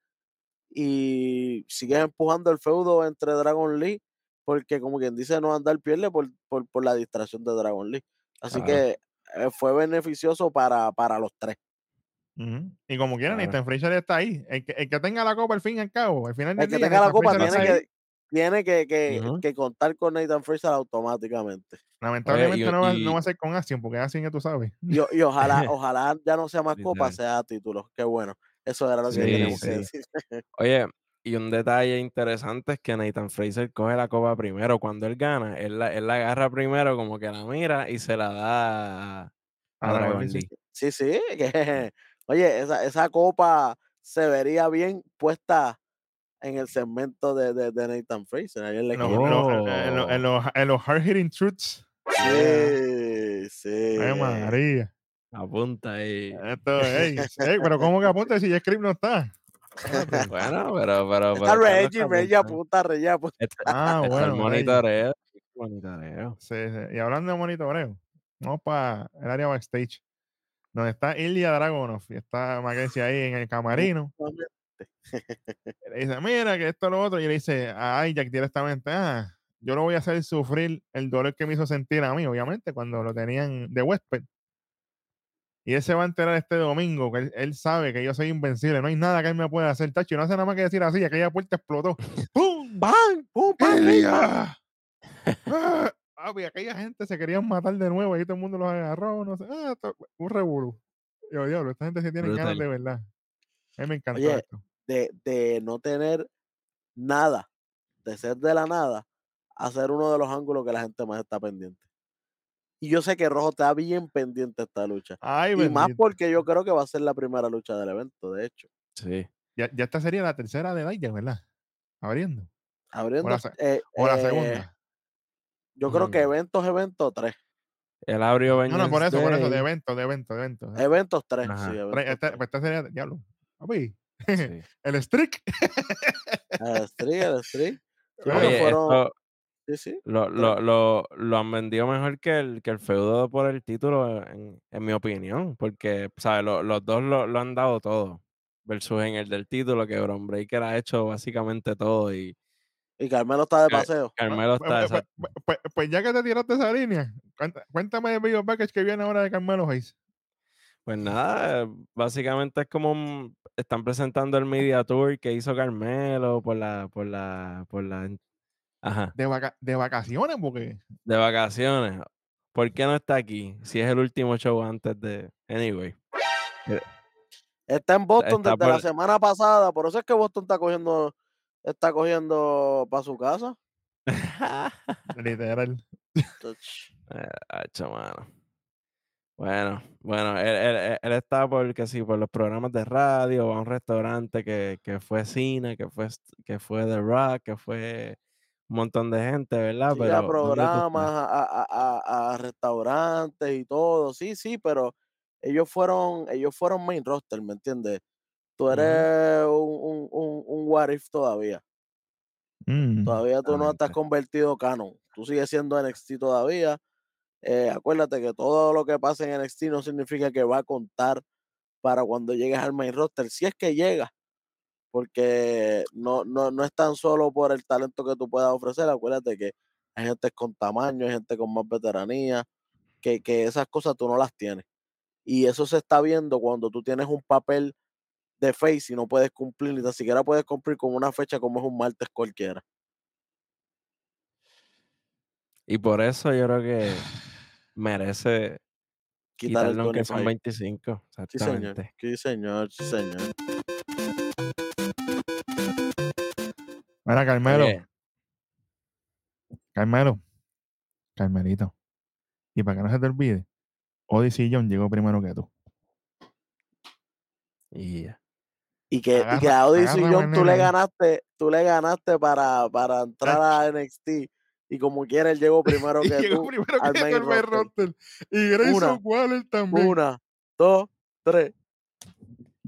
y sigues empujando el feudo entre Dragon Lee porque como quien dice no andar pierde por, por, por la distracción de Dragon Lee. Así que eh, fue beneficioso para, para los tres.
Y como quieran. Nathan Fraser está ahí. El que, el que tenga la copa al fin y al cabo, al final
El que
día,
tenga la copa tiene que, tiene que, que, que contar con Nathan Fraser automáticamente.
Lamentablemente
y-
no, va, no va a ser con Action, porque Action ya tú sabes.
Y, y ojalá, [LAUGHS] ojalá ya no sea más copa, sea título. Qué bueno. Eso era lo que
Sí,
teníamos que decir. [LAUGHS]
Oye, y un detalle interesante es que Nathan Fraser coge la copa primero. Cuando él gana, él la, él la agarra primero, como que la mira y se la da a, a
Dragon Lee, sí.
Lee.
Sí, sí, que, [LAUGHS] oye, esa, esa copa se vería bien puesta en el segmento de, de, de Nathan Fraser. en
los, en los- en los- en hard hitting truths.
Sí, sí.
Ay, María.
Apunta ahí.
Esto, ey, ey, pero ¿cómo que apunta si ya Script no está? [LAUGHS]
Bueno, pero, pero, pero
Reggie, Reggie apunta, Reggie apunta.
Está,
Ah,
está el
bueno. Reggie.
monitoreo. Monitoreo.
Sí, sí. Y hablando de monitoreo, vamos para el área backstage, donde está Ilya Dragonov y está Mackenzie ahí en el camarino. Le dice, mira, que esto lo otro. Y le dice a Jack directamente, ah, yo lo voy a hacer sufrir el dolor que me hizo sentir a mí, obviamente, cuando lo tenían de huésped. Y él se va a enterar este domingo, que él, él sabe que yo soy invencible, no hay nada que él me pueda hacer, tacho, y no hace nada más que decir así, aquella puerta explotó. [LAUGHS] ¡Pum!
¡Bang! ¡Pum! ¡Bang!
¡Ilya! Ah, papi, aquella gente se querían matar de nuevo, ahí todo el mundo los agarró, no sé, ah, un revolú. Yo, diablo, esta gente sí tiene ganas de verdad. A mí me encantó
Oye,
esto.
de, de no tener nada, de ser de la nada, a ser uno de los ángulos que la gente más está pendiente. Y yo sé que Rojo está bien pendiente de esta lucha.
Ay,
Y más porque yo creo que va a ser la primera lucha del evento, de hecho.
Sí.
Ya, ya esta sería la tercera de Daya, ¿verdad? Abriendo.
Abriendo.
la
eh,
O la
eh,
segunda.
Yo creo que eventos, eventos, tres.
El abrió
No, no, por eso, por eso, de
Vengeance
evento, de evento, de evento.
Eh, Eventos, tres.
Ajá.
Sí,
Tre-
eventos,
esta,
tres.
pues esta sería, diablo. Papi.
Sí. [LAUGHS]
el streak.
El streak, el streak. [LAUGHS] Sí, porque
Oye,
fueron-
esto
sí, sí.
lo, lo, lo, lo han vendido mejor que el, que el feudo por el título, en, en mi opinión, porque ¿sabes? Lo- los dos lo, lo han dado todo. Versus en el del título, que Bron Breaker ha hecho básicamente todo y
Y Carmelo está de paseo.
Carmelo
Pues,
está.
pues,
exacto.
pues, pues- pues ya que te tiraste esa línea, cuéntame el video package que viene ahora de Carmelo Hayes.
Pues nada, básicamente es como un- están presentando el media tour que hizo Carmelo por la, por la, por la, ajá,
De, vaca- de vacaciones, porque
de vacaciones. ¿Por qué no está aquí? Si es el último show antes de, anyway.
Está en Boston
Está
desde la semana pasada. Por eso es que Boston está cogiendo, está cogiendo para su casa. [LAUGHS]
literal.
Touch.
Mano. Bueno, bueno, él, él- él- está por, que sí, por los programas de radio, va a un restaurante que, que fue cine, que fue, que fue The Rock, que fue un montón de gente, ¿verdad?
Sí, a
Pero, ¿dónde tú
programas, a, a- a- a restaurantes y todo. Sí, sí, pero ellos fueron, ellos fueron main roster, ¿me entiendes? Tú eres un, un, un, un what if todavía.
Mm,
Todavía tú no estás convertido canon. Tú sigues siendo NXT todavía. Eh, acuérdate que todo lo que pasa en NXT no significa que va a contar para cuando llegues al main roster, si es que llega, porque no, no, no es tan solo por el talento que tú puedas ofrecer, acuérdate que hay gente con tamaño, hay gente con más veteranía, que, que esas cosas tú no las tienes. Y eso se está viendo cuando tú tienes un papel de face y no puedes cumplir, ni tan siquiera puedes cumplir con una fecha como es un martes cualquiera.
Y por eso yo creo que merece
Quitar el
quitarle aunque son
25.
25.
Sí, señor.
Exactamente.
Sí, señor. Sí, señor.
Mira, Carmelo.
Oye,
Carmelo. Carmelito. Y para que no se te olvide, Odyssey John llegó primero que tú.
y ya.
Y que, y que
Agarra-
a Odyssey
agarra
John tú le ganaste, tú le ganaste para, para entrar a NXT. Y como quiera, él llegó primero [LAUGHS] que
llegó
tú.
primero
al
que
main
el main
roster.
roster. Y Grayson
Una,
Waller también.
Una, dos, tres.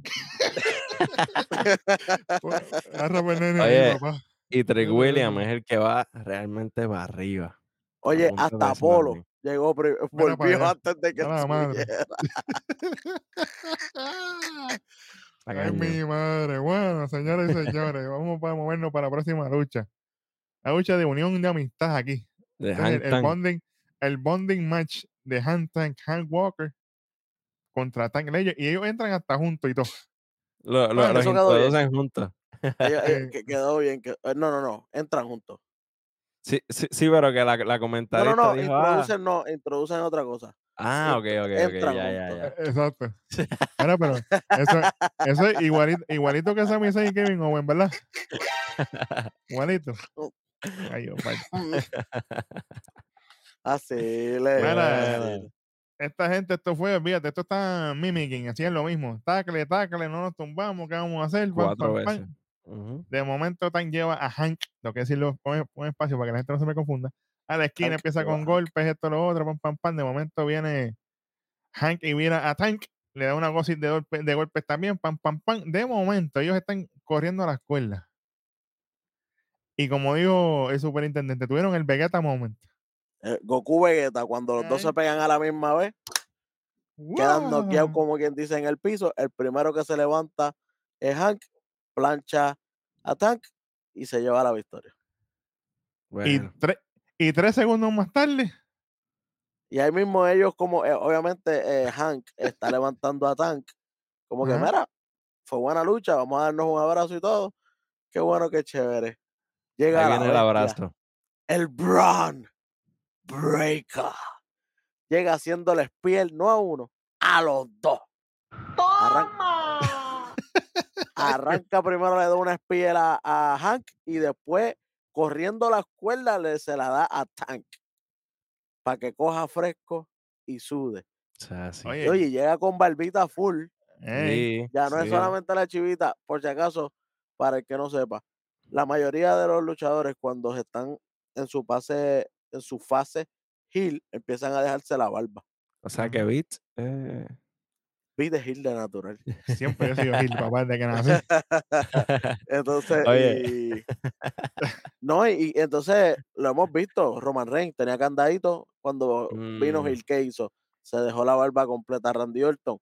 [LAUGHS]
Oye,
papá.
y Trick
Mira,
William
mira.
es el que va realmente para arriba.
Oye, hasta
Slammy.
llegó, volvió antes de que
A la madre. [LAUGHS] Ay, mi madre. Bueno, señores y señores, vamos para movernos para la próxima lucha. La lucha de unión de amistad aquí.
De
el, bonding, el bonding match de Hank Tank, Hank Walker contra Tank Legend. Y ellos entran hasta juntos y todo.
Lo- lo-
Bueno,
los
eso quedó bien.
introducen juntos.
Ellos- ellos- [LAUGHS]
Eh,
que quedó bien. que- eh, no, no, no. Entran juntos.
Sí, sí, sí, pero que la, la
No, no,
comentarista
no.
dijo, ah,
Introducen, no. Introducen otra cosa.
ah, ok, ok, ok,
entran
ya, ya,
juntos.
ya.
eh, Exacto. Mira, pero [LAUGHS] eso, eso es igualito, igualito que Sami Zayn y Kevin Owen, ¿verdad? [LAUGHS] Igualito. Ay.
Así [LAUGHS] le.
Mira,
así.
esta gente, esto fue, fíjate, esto está mimicking, hacían lo mismo. Tacle, tacle, no nos tumbamos, ¿qué vamos a hacer?
Cuatro. Ujú.
De momento, Tan lleva a Hank, lo que decirlo, pon, pon espacio para que la gente no se me confunda. A la esquina
Hank
empieza con
Hank.
golpes, esto, lo otro, pam, pam, pam. De momento viene Hank y mira a Tank, le da una gosis de, golpe- de golpes también, pam, pam, pam. De momento, ellos están corriendo a las cuerdas. Y como dijo el superintendente, tuvieron el Vegeta moment.
Eh, Goku Vegeta, cuando los dos se pegan a la misma vez, quedan noqueados,
¡Wow!
como quien dice, en el piso. El primero que se levanta es Hank, plancha a Tank y se lleva la victoria.
Y, tre- y tres segundos más tarde,
Y ahí mismo ellos, como eh, obviamente eh, Hank está levantando a Tank, como que, mira, fue buena lucha, vamos a darnos un abrazo y todo. Qué bueno, qué chévere. Llega
ahí viene el abrazo.
el Braun Breaker. Llega haciéndole spear, no a uno, a los dos. Arran- [LAUGHS] Arranca primero, le da una spear a, a Hank y después, corriendo las cuerdas, le, se la da a Tank para que coja fresco y sude.
O sea, sí.
Oye,
llega con barbita full.
ey,
Ya no es solamente la chivita, por si acaso, para el que no sepa. La mayoría de los luchadores, cuando están en su fase, en su fase heel, empiezan a dejarse la barba.
O sea que. Beat. eh,
Vi de heel de natural. [LAUGHS]
siempre he sido Gil, papá, desde que nací. [LAUGHS]
Entonces,
Oye.
y- [LAUGHS] no, y, y entonces lo hemos visto. Roman Reigns tenía candadito cuando vino
Mm.
Hill, ¿qué hizo? Se dejó la barba completa. Randy Orton,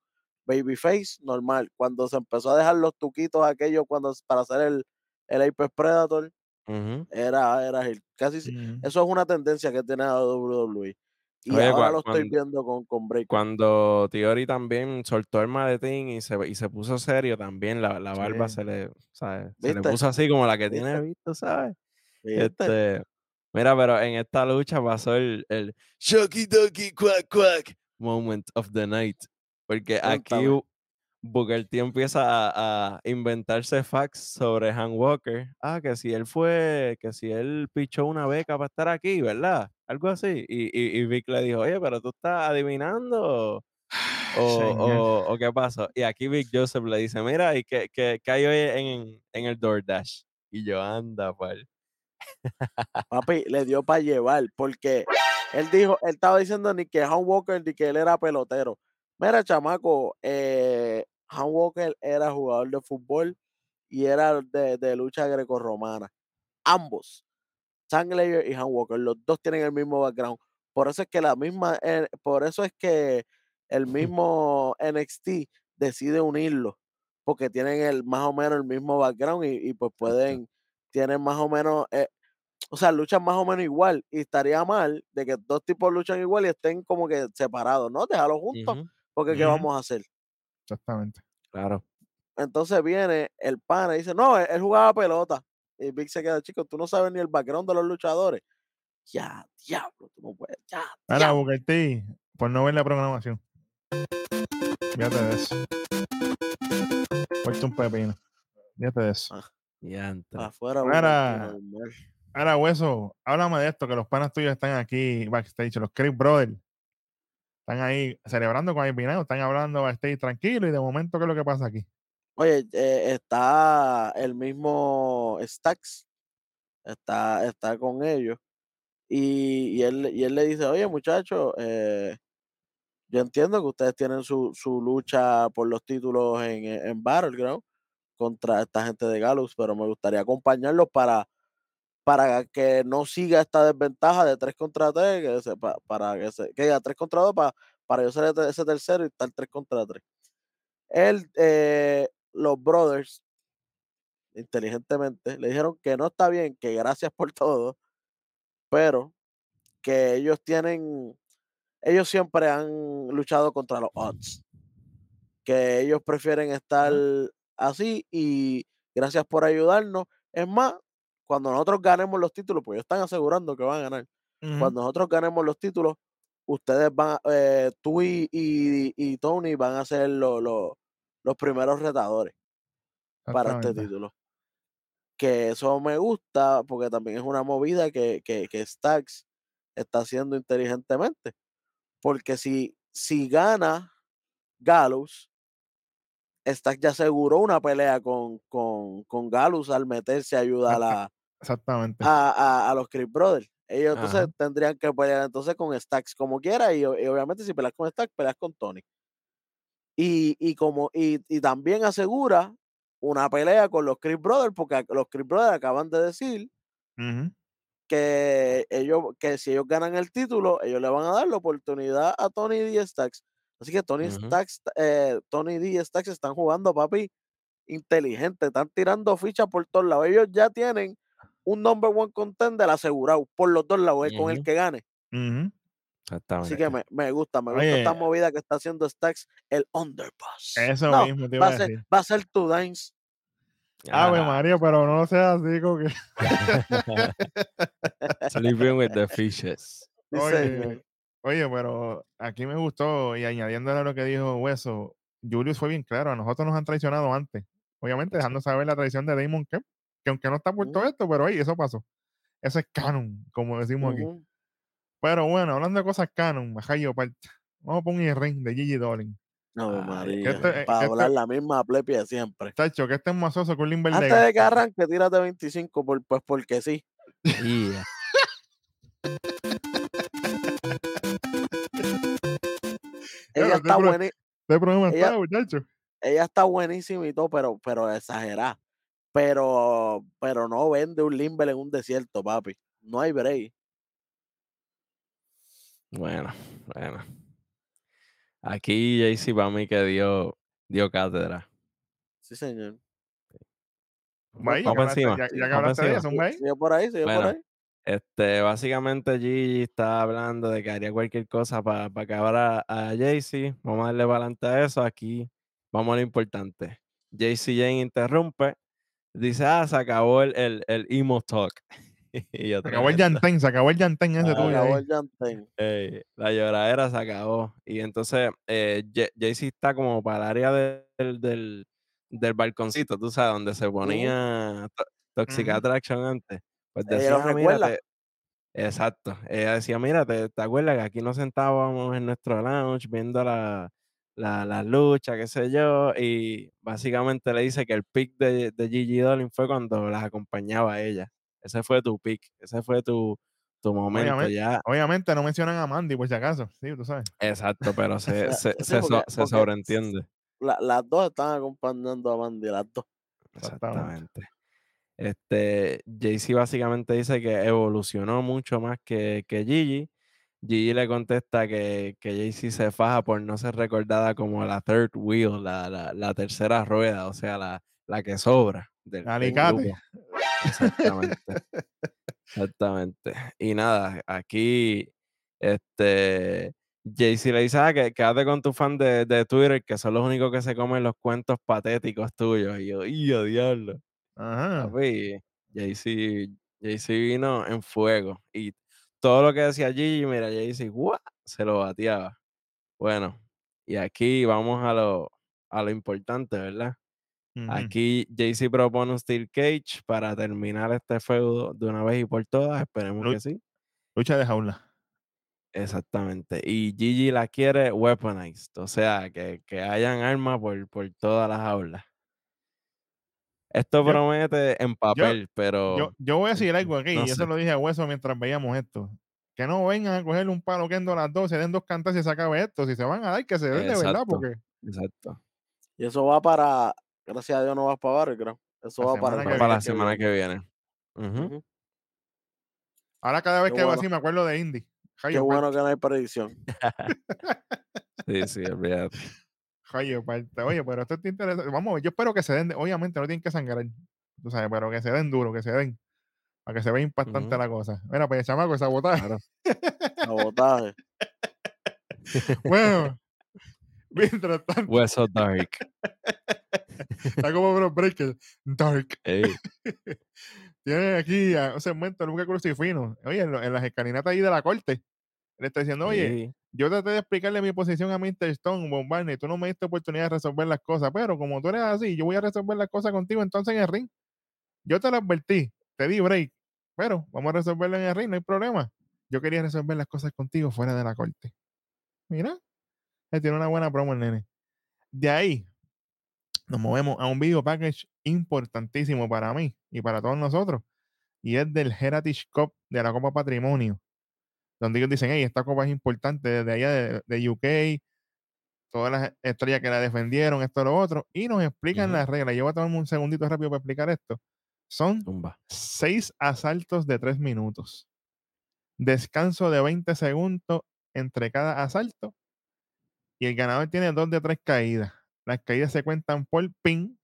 Babyface, normal. Cuando se empezó a dejar los tuquitos aquellos cuando para hacer el, el Apex Predator,
ujú.
era, era Hill. Casi si-
Mm.
eso es una tendencia que tiene la WWE. Y
Oye,
ahora lo estoy viendo con, con Breaker.
Cuando Theory también soltó el maletín y se, y se puso serio también, la, la barba
Sí.
se le, ¿sabes? Se le puso así como la que tiene
¿Viste?
visto, ¿sabes?
¿Viste?
Este, mira, pero en esta lucha pasó el, el Shocky Doki Quack Quack moment of the night. Porque aquí
Cuéntame.
Booker T empieza a, a inventarse facts sobre Han Walker. Ah, que si él fue, que si él pichó una beca para estar aquí, ¿verdad? Algo así. Y, y, y Vic le dijo, oye, pero tú estás adivinando. [SIGHS] O, o qué pasó. Y aquí Vic Joseph le dice, mira, ¿y qué, qué, qué hay hoy en, en el DoorDash? Y yo, anda, pal. [LAUGHS]
Papi, le dio para llevar, porque él dijo, él estaba diciendo ni que Han Walker ni que él era pelotero. Mira, chamaco, eh, Han Walker era jugador de fútbol y era de, de lucha grecorromana. ambos, Sanglayer y Han Walker, los dos tienen el mismo background. Por eso es que la misma, eh, por eso es que el mismo NXT decide unirlo, porque tienen el más o menos el mismo background y, y pues pueden, tienen más o menos, eh, o sea, luchan más o menos igual. Y estaría mal de que dos tipos luchan igual y estén como que separados, ¿no? Déjalo juntos, porque ¿qué vamos a hacer?
Exactamente.
Claro.
Entonces viene el pana y dice, no, él, él jugaba pelota. Y Big se queda, chico, tú no sabes ni el background de los luchadores. Ya, diablo, tú no puedes, ya,
Ahora, T, por no ver la programación. Fíjate de eso. Puesto un pepino. Fíjate de eso.
Afuera,
Mira.
Booker T, normal.
Ahora, Hueso, háblame de esto, que los panas tuyos están aquí backstage, los Chris Brothers. Están ahí celebrando con el vinagre, están hablando backstage tranquilo y de momento, ¿qué es lo que pasa aquí?
Oye, eh, está el mismo Stax, está, está con ellos. Y, y él, y él le dice, oye muchachos, eh, yo entiendo que ustedes tienen su, su lucha por los títulos en, en Battleground contra esta gente de Gallows, pero me gustaría acompañarlos para, para que no siga esta desventaja de 3 contra 3, que se- para que se que diga 3 contra 2, para, para yo ser ese- tercero y estar 3 contra 3. Él, eh, los brothers, inteligentemente, le dijeron que no está bien, que gracias por todo, pero que ellos tienen, ellos siempre han luchado contra los odds, que ellos prefieren estar así y gracias por ayudarnos. Es más, cuando nosotros ganemos los títulos, pues ellos están asegurando que van a ganar. Cuando nosotros ganemos los títulos, ustedes van, eh, tú y, y- y Tony van a ser lo- lo- los primeros retadores para este título. Que eso me gusta porque también es una movida que, que, que Stax está haciendo inteligentemente. Porque si, si gana Gallows, Stax ya aseguró una pelea con, con, con Gallows al meterse a ayudar a, la-
Exactamente.
a, a- a los Creed Brothers. Ellos entonces tendrían que pelear entonces con Stax como quiera y, y obviamente si peleas con Stax, peleas con Tony. Y, y como, y, y también asegura una pelea con los Creed Brothers, porque los Creed Brothers acaban de decir que ellos, que si ellos ganan el título, ellos le van a dar la oportunidad a Tony D Stax. Así que Tony. Stax, eh, Tony D Stax están jugando, papi, inteligente, están tirando fichas por todos lados. Ellos ya tienen un number one contender asegurado por los dos lados, el con el que gane.
Ujú.
Así
Exactamente.
que me, me gusta, me gusta esta movida que está haciendo Stacks, el underpass.
Eso
no,
mismo te
va
iba
a,
a
ser,
decir.
va a ser tu dance.
Ave
Ah,
María, pero no sea así como que. [LAUGHS] [LAUGHS]
Sleeping with the fishes.
Oye, oye, pero aquí me gustó y añadiéndole a lo que dijo Hueso, Julius fue bien claro, a nosotros nos han traicionado antes. Obviamente dejando saber la traición de Damon Kemp, que aunque no está por todo
Ujú.
esto, pero oye, eso pasó. Eso es canon, como decimos aquí. Pero bueno, hablando de cosas canon, Majayo vamos a poner el ring de Gigi Dolin.
Ay,
María,
este-
para
este-
hablar la misma plepia de siempre.
Tacho, que este es más oso que un
Antes de que arranque, tírate 25, por, pues porque sí.
Yeah. [LAUGHS]
Ella está, bueni-
Este
ella
está
buenísima y todo, pero, pero exagerada. Pero, pero no vende un limber en un desierto, papi. No hay break.
Bueno, bueno. Aquí JC para mí que dio, dio cátedra.
Sí, señor.
Vamos
que hablaste-
encima.
ya- ya que hablaste de eso, ahí.
Sigue por ahí, sigue por
Bueno.
ahí.
Este, básicamente Gigi está hablando de que haría cualquier cosa para acabar a, a Jaycee. Vamos a darle para adelante a eso. Aquí vamos a lo importante. JC Jane interrumpe. Dice, ah, se acabó el, el, el emo talk. [LAUGHS] y yo,
Se acabó el. Yantén, se acabó el Yantén ese tuyo
Acabó
ahí.
el Yantén.
Ey, la lloradera se acabó. Y entonces eh, Jaycee está como para el área de- del, del, del balconcito, tú sabes, donde se ponía to- Toxic. Attraction antes. Pues decía, "Ah, mira, Exacto. Ella decía, mira, ¿te, te acuerdas que aquí nos sentábamos en nuestro lounge viendo la, la, la lucha, qué sé yo? Y básicamente le dice que el pick de, de Gigi Dolin fue cuando las acompañaba a ella. Ese fue tu pick, ese fue tu, tu momento.
Obviamente.
Ya,
Obviamente no mencionan a Mandy por si acaso, sí, tú sabes.
Exacto, pero [LAUGHS] se, se,
sí,
se,
porque-
se
porque
sobreentiende.
La- las dos están acompañando a Mandy, las dos.
Exactamente.
Exactamente. Este, Jay-Z básicamente dice que evolucionó mucho más que, que Gigi. Gigi le contesta que, que Jay-Z se faja por no ser recordada como la third wheel, la, la, la tercera rueda, o sea, la, la que sobra del, del
Alicate.
grupo. Exactamente. Exactamente. Y nada, aquí este Jay-Z le dice, ah, que quédate con tu fan de, de Twitter, que son los únicos que se comen los cuentos patéticos tuyos. Y yo, ¡y diablo!
Ajá.
Jay-Z Jay-Z vino en fuego. Y todo lo que decía Gigi, mira, Jay-Z, ¡guau! se lo bateaba. Bueno, y aquí vamos a lo, a lo importante, ¿verdad? Aquí Jay-Z propone un Steel Cage para terminar este feudo de una vez y por todas. Esperemos que sí.
Lucha de jaula.
Exactamente. Y Gigi la quiere weaponized, o sea, que, que hayan armas por, por todas las aulas. Esto
Yo-
promete en papel, pero
Yo, yo voy a decir algo aquí,
no
y eso lo dije a Hueso mientras veíamos esto. Que no vengan a cogerle un palo que a las dos, se den dos cantas y se acabe esto. Si se van a dar, que se den de verdad,
Exacto.
porque
exacto.
Y eso va para, gracias a Dios no vas para Battleground. Eso
La
va para,
para la semana que viene. Ujú.
ahora cada vez
Qué
que hago así me acuerdo de Indy.
Qué bueno que no hay predicción. [LAUGHS]
Sí, sí, olvídate.
Parte. Oye, pero esto está interesante. Vamos, yo espero que se den, de- obviamente no tienen que sangrar, tú sabes, pero que se den duro, que se den, para que se vea impactante la cosa. Mira, pues chamaco, sabotaje.
Claro. [LAUGHS]
Sabotaje.
Bueno, [LAUGHS] mientras tanto,
Hueso Dark. [LAUGHS]
está como Bro Breaker, Dark.
Ey,
Tiene aquí a un segmento de Luca Crucifino. Oye, en, en las escalinatas ahí de la corte. Le está diciendo, oye,
sí.
Yo traté de explicarle mi posición a Mr. Stone, Bob Barney, tú no me diste oportunidad de resolver las cosas, pero como tú eres así, yo voy a resolver las cosas contigo entonces en el ring. Yo te lo advertí, te di break, pero vamos a resolverlo en el ring, no hay problema. Yo quería resolver las cosas contigo fuera de la corte. Mira, él tiene una buena promo el nene. De ahí nos movemos a un video package importantísimo para mí y para todos nosotros, y es del Heritage Cup de la Copa Patrimonio donde ellos dicen, hey, esta copa es importante desde allá de, de UK, todas las estrellas que la defendieron, esto, lo otro, y nos explican las reglas. Yo voy a tomarme un segundito rápido para explicar esto. Son
Tumba.
seis asaltos de tres minutos, descanso de 20 segundos entre cada asalto, y el ganador tiene dos de tres caídas. Las caídas se cuentan por pin,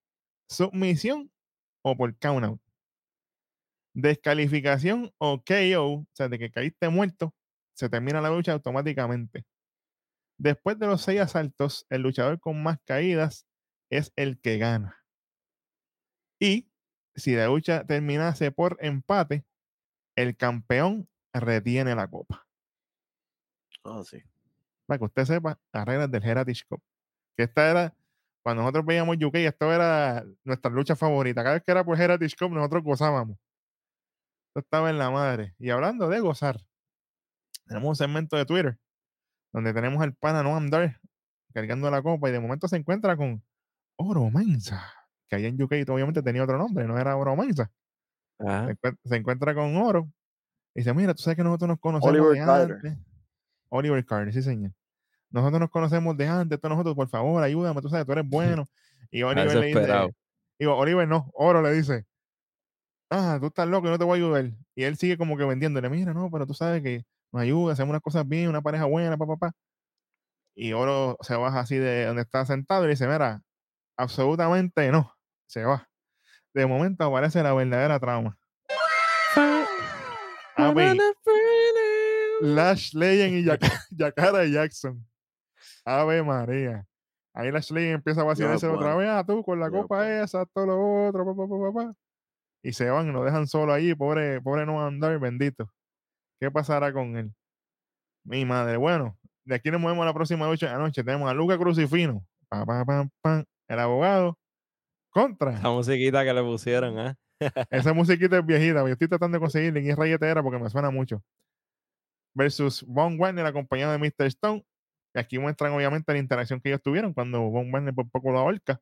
submisión o por countout. Descalificación o KO, o sea, de que caíste muerto, se termina la lucha automáticamente. Después de los seis asaltos, el luchador con más caídas es el que gana. Y si la lucha terminase por empate, el campeón retiene la copa.
Ah, sí.
Para que usted sepa las reglas del Heritage Cup. Que esta era, cuando nosotros veíamos UK, esto era nuestra lucha favorita. Cada vez que era por Heritage Cup, nosotros gozábamos. Esto estaba en la madre. Y hablando de gozar, tenemos un segmento de Twitter donde tenemos al pana Noam Dar cargando la copa y de momento se encuentra con Oro Mensa, que allá en UK obviamente tenía otro nombre, no era Oro Mensa. Se, encuentra con Oro y dice, mira, tú sabes que nosotros nos conocemos
Oliver
de
Carter.
antes. Oliver Carter, sí señor. Nosotros nos conocemos de antes, todos nosotros, por favor, ayúdame, tú sabes, tú eres [LAUGHS] bueno. Y Oliver le dice, digo, Oliver no, Oro le dice, ah, tú estás loco, yo no te voy a ayudar. Y él sigue como que vendiéndole, mira, no, pero tú sabes que nos ayuda, hacemos unas cosas bien, una pareja buena, papá, papá. Y Oro se baja así de donde está sentado y dice, mira, absolutamente no, se va. De momento aparece la verdadera trama. Papi, Lash Legend y [LAUGHS] Yakara Jackson. Ave María. Ahí Lash Legend empieza a vacilarse
Dios,
otra
bueno.
vez. Ah, tú con la
Dios,
copa
bueno.
esa, todo lo otro, pa, pa, pa, pa, pa. Y se van, lo dejan solo ahí. Pobre, pobre no andar, bendito. ¿Qué pasará con él? Mi madre. Bueno, de aquí nos movemos a la próxima lucha de la noche. Tenemos a Luca Crucifino. Pa, pa, el abogado. Contra.
La musiquita que le pusieron, ¿ah?
Esa [LAUGHS] musiquita es viejita, yo estoy tratando de conseguirla en es rayetera porque me suena mucho. Versus Von Warner acompañado de Mr. Stone. Y aquí muestran obviamente la interacción que ellos tuvieron cuando Von Warner por poco lo ahorca.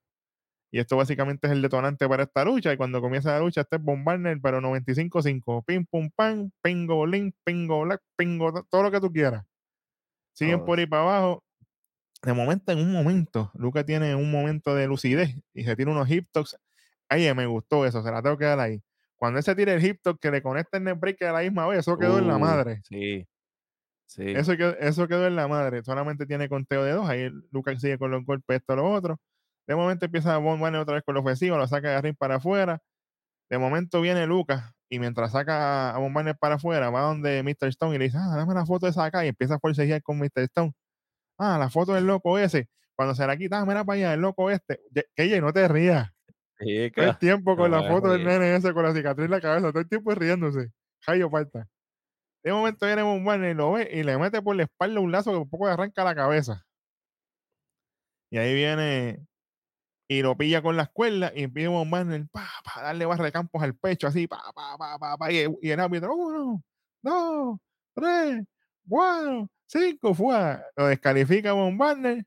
Y esto básicamente es el detonante para esta lucha. Y cuando comienza la lucha, este es Von pero 95-5. Pim, pum, pam, pingo, link, pingo, black, pingo, to- todo lo que tú quieras. Siguen por ahí para abajo. De momento, en un momento, Luca tiene un momento de lucidez y se tira unos hip toks. Ay, me gustó eso, se la tengo que dar ahí. Cuando ese tira el hip top que le conecta el neckbreaker a la misma vez, eso quedó en la
Uh,
madre.
Sí. Sí.
Eso quedó, eso quedó en la madre. Solamente tiene conteo de dos. Ahí Lucas sigue con los golpes, esto, lo otro. De momento empieza Von Warner otra vez con la ofensiva, lo saca de ring para afuera. De momento viene Lucas y mientras saca a Von Warner para afuera, va donde Mr. Stone y le dice, ah, dame la foto de esa acá. Y empieza a forcejear con Mr. Stone. Ah, la foto del loco ese. Cuando se la quita, ah, mira para allá, el loco este. Que no te rías. Todo el tiempo con
no
la foto del nene ese con la cicatriz en la cabeza, todo el tiempo riéndose. Jayo falta. De momento viene Von Warner y lo ve y le mete por la espalda un lazo que un poco le arranca la cabeza. Y ahí viene y lo pilla con las cuerdas y empieza Von Warner pa, pa, darle barra de campos al pecho, así, pa, pa, pa, pa, pa, y, y el árbitro, uno, dos, tres, cuatro, cinco, fue. Lo descalifica Von Warner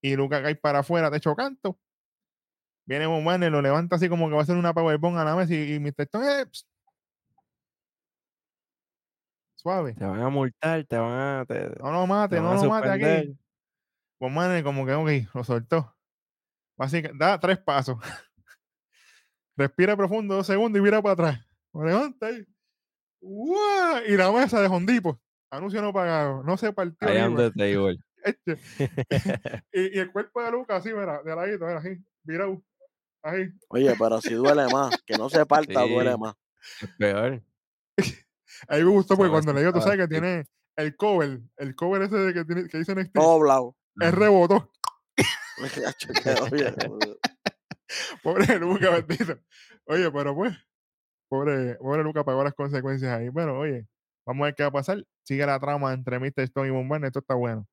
y Luca cae para afuera, techo canto. Viene Von lo levanta así como que va a hacer una powerbomb a la mesa y, y Mr. Stone, eh, suave.
Te van a multar, te van a. Te,
No lo mate,
te
no lo mate aquí. Von como que, ok, lo soltó. Básicamente, da tres pasos. Respira profundo dos segundos y mira para atrás. Levanta ahí. ¡Guau! Y la mesa de Hondipo. Anuncio no pagado. No se partió. Una.
the table.
Y, y el cuerpo de Lucas así, mira, de ladito, mira, así, virado, ahí.
Oye, pero si duele más, que no se [LAUGHS] parta,
Sí.
duele más.
Es peor. [LAUGHS]
Ahí me gustó porque cuando le digo, tú
sabe,
sabes que tiene el cover, el cover ese de que, tiene, que dice NXT,
Doblado.
es rebotó. [LAUGHS]
Oye, [LAUGHS]
Pobre Luca, bendito. Oye, pero pues, pobre, pobre Luca pagó las consecuencias ahí. Pero oye, vamos a ver qué va a pasar. Sigue la trama entre Mr. Stone y Warner, esto está bueno.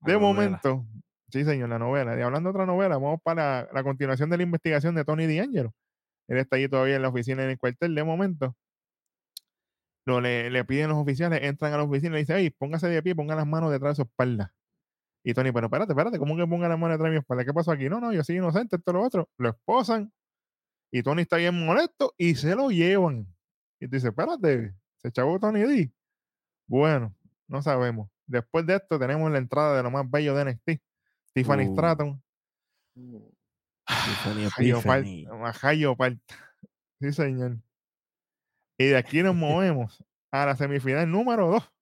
La
De
novela.
momento, sí, señor, la novela. Y hablando de otra novela, vamos para la, la continuación de la investigación de Tony D'Angelo. Él está ahí todavía en la oficina, en el cuartel. De momento, lo, le, le piden los oficiales, entran a la oficina y le dicen, hey, póngase de pie, ponga las manos detrás de su espalda. Y Tony, pero espérate, espérate, ¿cómo que ponga las manos detrás de mi espalda? ¿Qué pasó aquí? No, no, yo soy inocente, esto lo otro. Lo esposan y Tony está bien molesto y se lo llevan. Y tú dices, espérate, se chavó Tony D. Bueno, no sabemos. Después de esto tenemos la entrada de lo más bello de NXT. Tiffany
Uh.
Stratton.
Tiffany.
Jayo Parta. [LAUGHS] Sí, señor. Y de aquí nos movemos a la semifinal número 2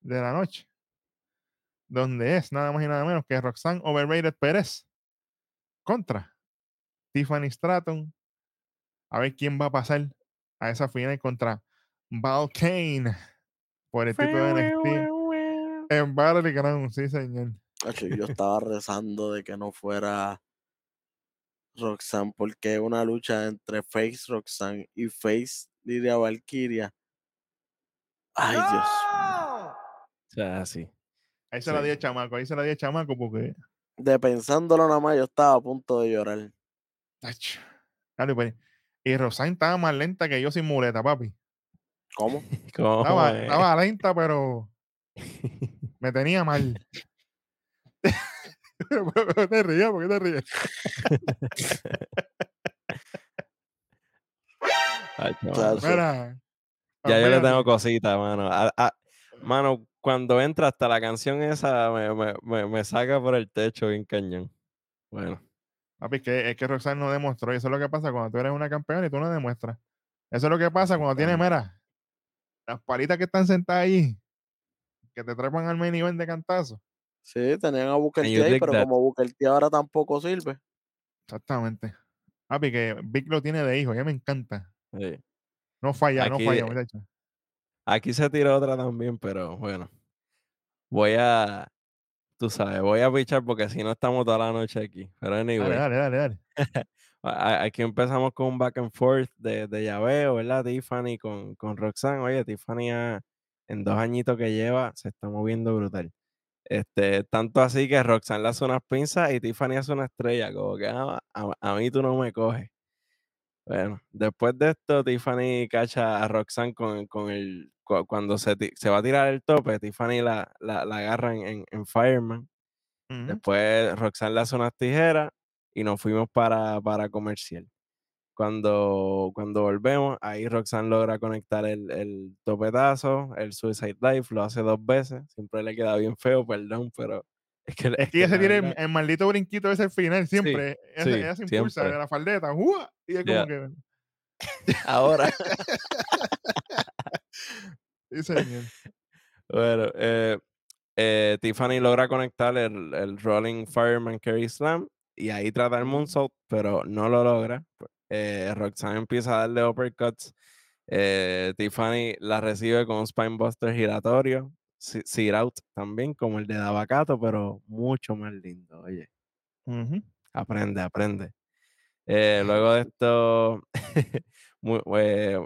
de la noche. Donde es nada más y nada menos que Roxanne Overrated Pérez contra Tiffany Stratton. A ver quién va a pasar a esa final contra Val Kane por el título de NXT en Battleground. Sí, señor.
yo [LAUGHS] estaba rezando de que no fuera Roxanne, porque una lucha entre Face Roxanne y Face Lidia Valkyria. Ay, Dios.
O sea, sí.
Ahí se la di a chamaco, ahí se la di a chamaco porque
De pensándolo nada más, yo estaba a punto de llorar.
Ach, claro, pues, Y Roxanne estaba más lenta que yo sin muleta, papi.
¿Cómo? [LAUGHS]
¿Cómo
Estaba,
es?
estaba lenta, pero [LAUGHS] me tenía mal. [LAUGHS] ¿Por qué te ríes? ¿Por qué te ríes?
Ay.
Mira.
Ya yo le tengo cositas, mano. A- a- mano, cuando entra hasta la canción esa, me, me, me, me saca por el techo bien cañón. Bueno,
Papi, es que, es que Roxanne no demostró. Y eso es lo que pasa cuando tú eres una campeona y tú no demuestras. Eso es lo que pasa cuando tienes, mira, las palitas que están sentadas ahí, que te trepan al main event de cantazo.
Sí, tenían a Booker T pero
that.
como Booker T ahora tampoco sirve.
Exactamente. Papi, que Vic lo tiene de hijo, ya me encanta.
sí.
No falla, no falla, muchacho.
Aquí se tiró otra también, pero bueno. Voy a, tú sabes, voy a pichar porque si no estamos toda la noche aquí. Pero anyway,
Dale, dale, dale, [LAUGHS] dale.
aquí empezamos con un back and forth de, de llaveo, ¿verdad? Tiffany con, con Roxanne. Oye, Tiffany ha- en dos añitos que lleva se está moviendo brutal. Este, tanto así que Roxanne le hace unas pinzas y Tiffany hace una estrella, como que "Ah, a, a mí tú no me coges. Bueno, después de esto, Tiffany cacha a Roxanne con, con el, cu- cuando se, se va a tirar el tope, Tiffany la, la, la agarra en, en- en Fireman. Después Roxanne le hace unas tijeras y nos fuimos para, para comercial. Cuando, cuando volvemos, ahí Roxanne logra conectar el, el topetazo, el Suicide Dive, lo hace dos veces. Siempre le queda bien feo, perdón, pero [LAUGHS] es que,
Es que ella se tiene el, maldito brinquito ese al final, siempre. ella,
sí,
ella se impulsa
siempre.
de la faldeta, ¡ua! y es como
Ya.
que. [LAUGHS]
Ahora. [LAUGHS] [LAUGHS]
Sí, señor.
Bueno, eh, eh, Tiffany logra conectar el, el Rolling Fireman Carry Slam y ahí trata el moonsault, pero no lo logra. Eh, Roxanne empieza a darle uppercuts. Eh, Tiffany la recibe con un spinebuster giratorio. Sit out también, como el de Davacato, pero mucho más lindo. Oye, aprende, aprende. Eh, luego de esto, [LAUGHS] mu- eh,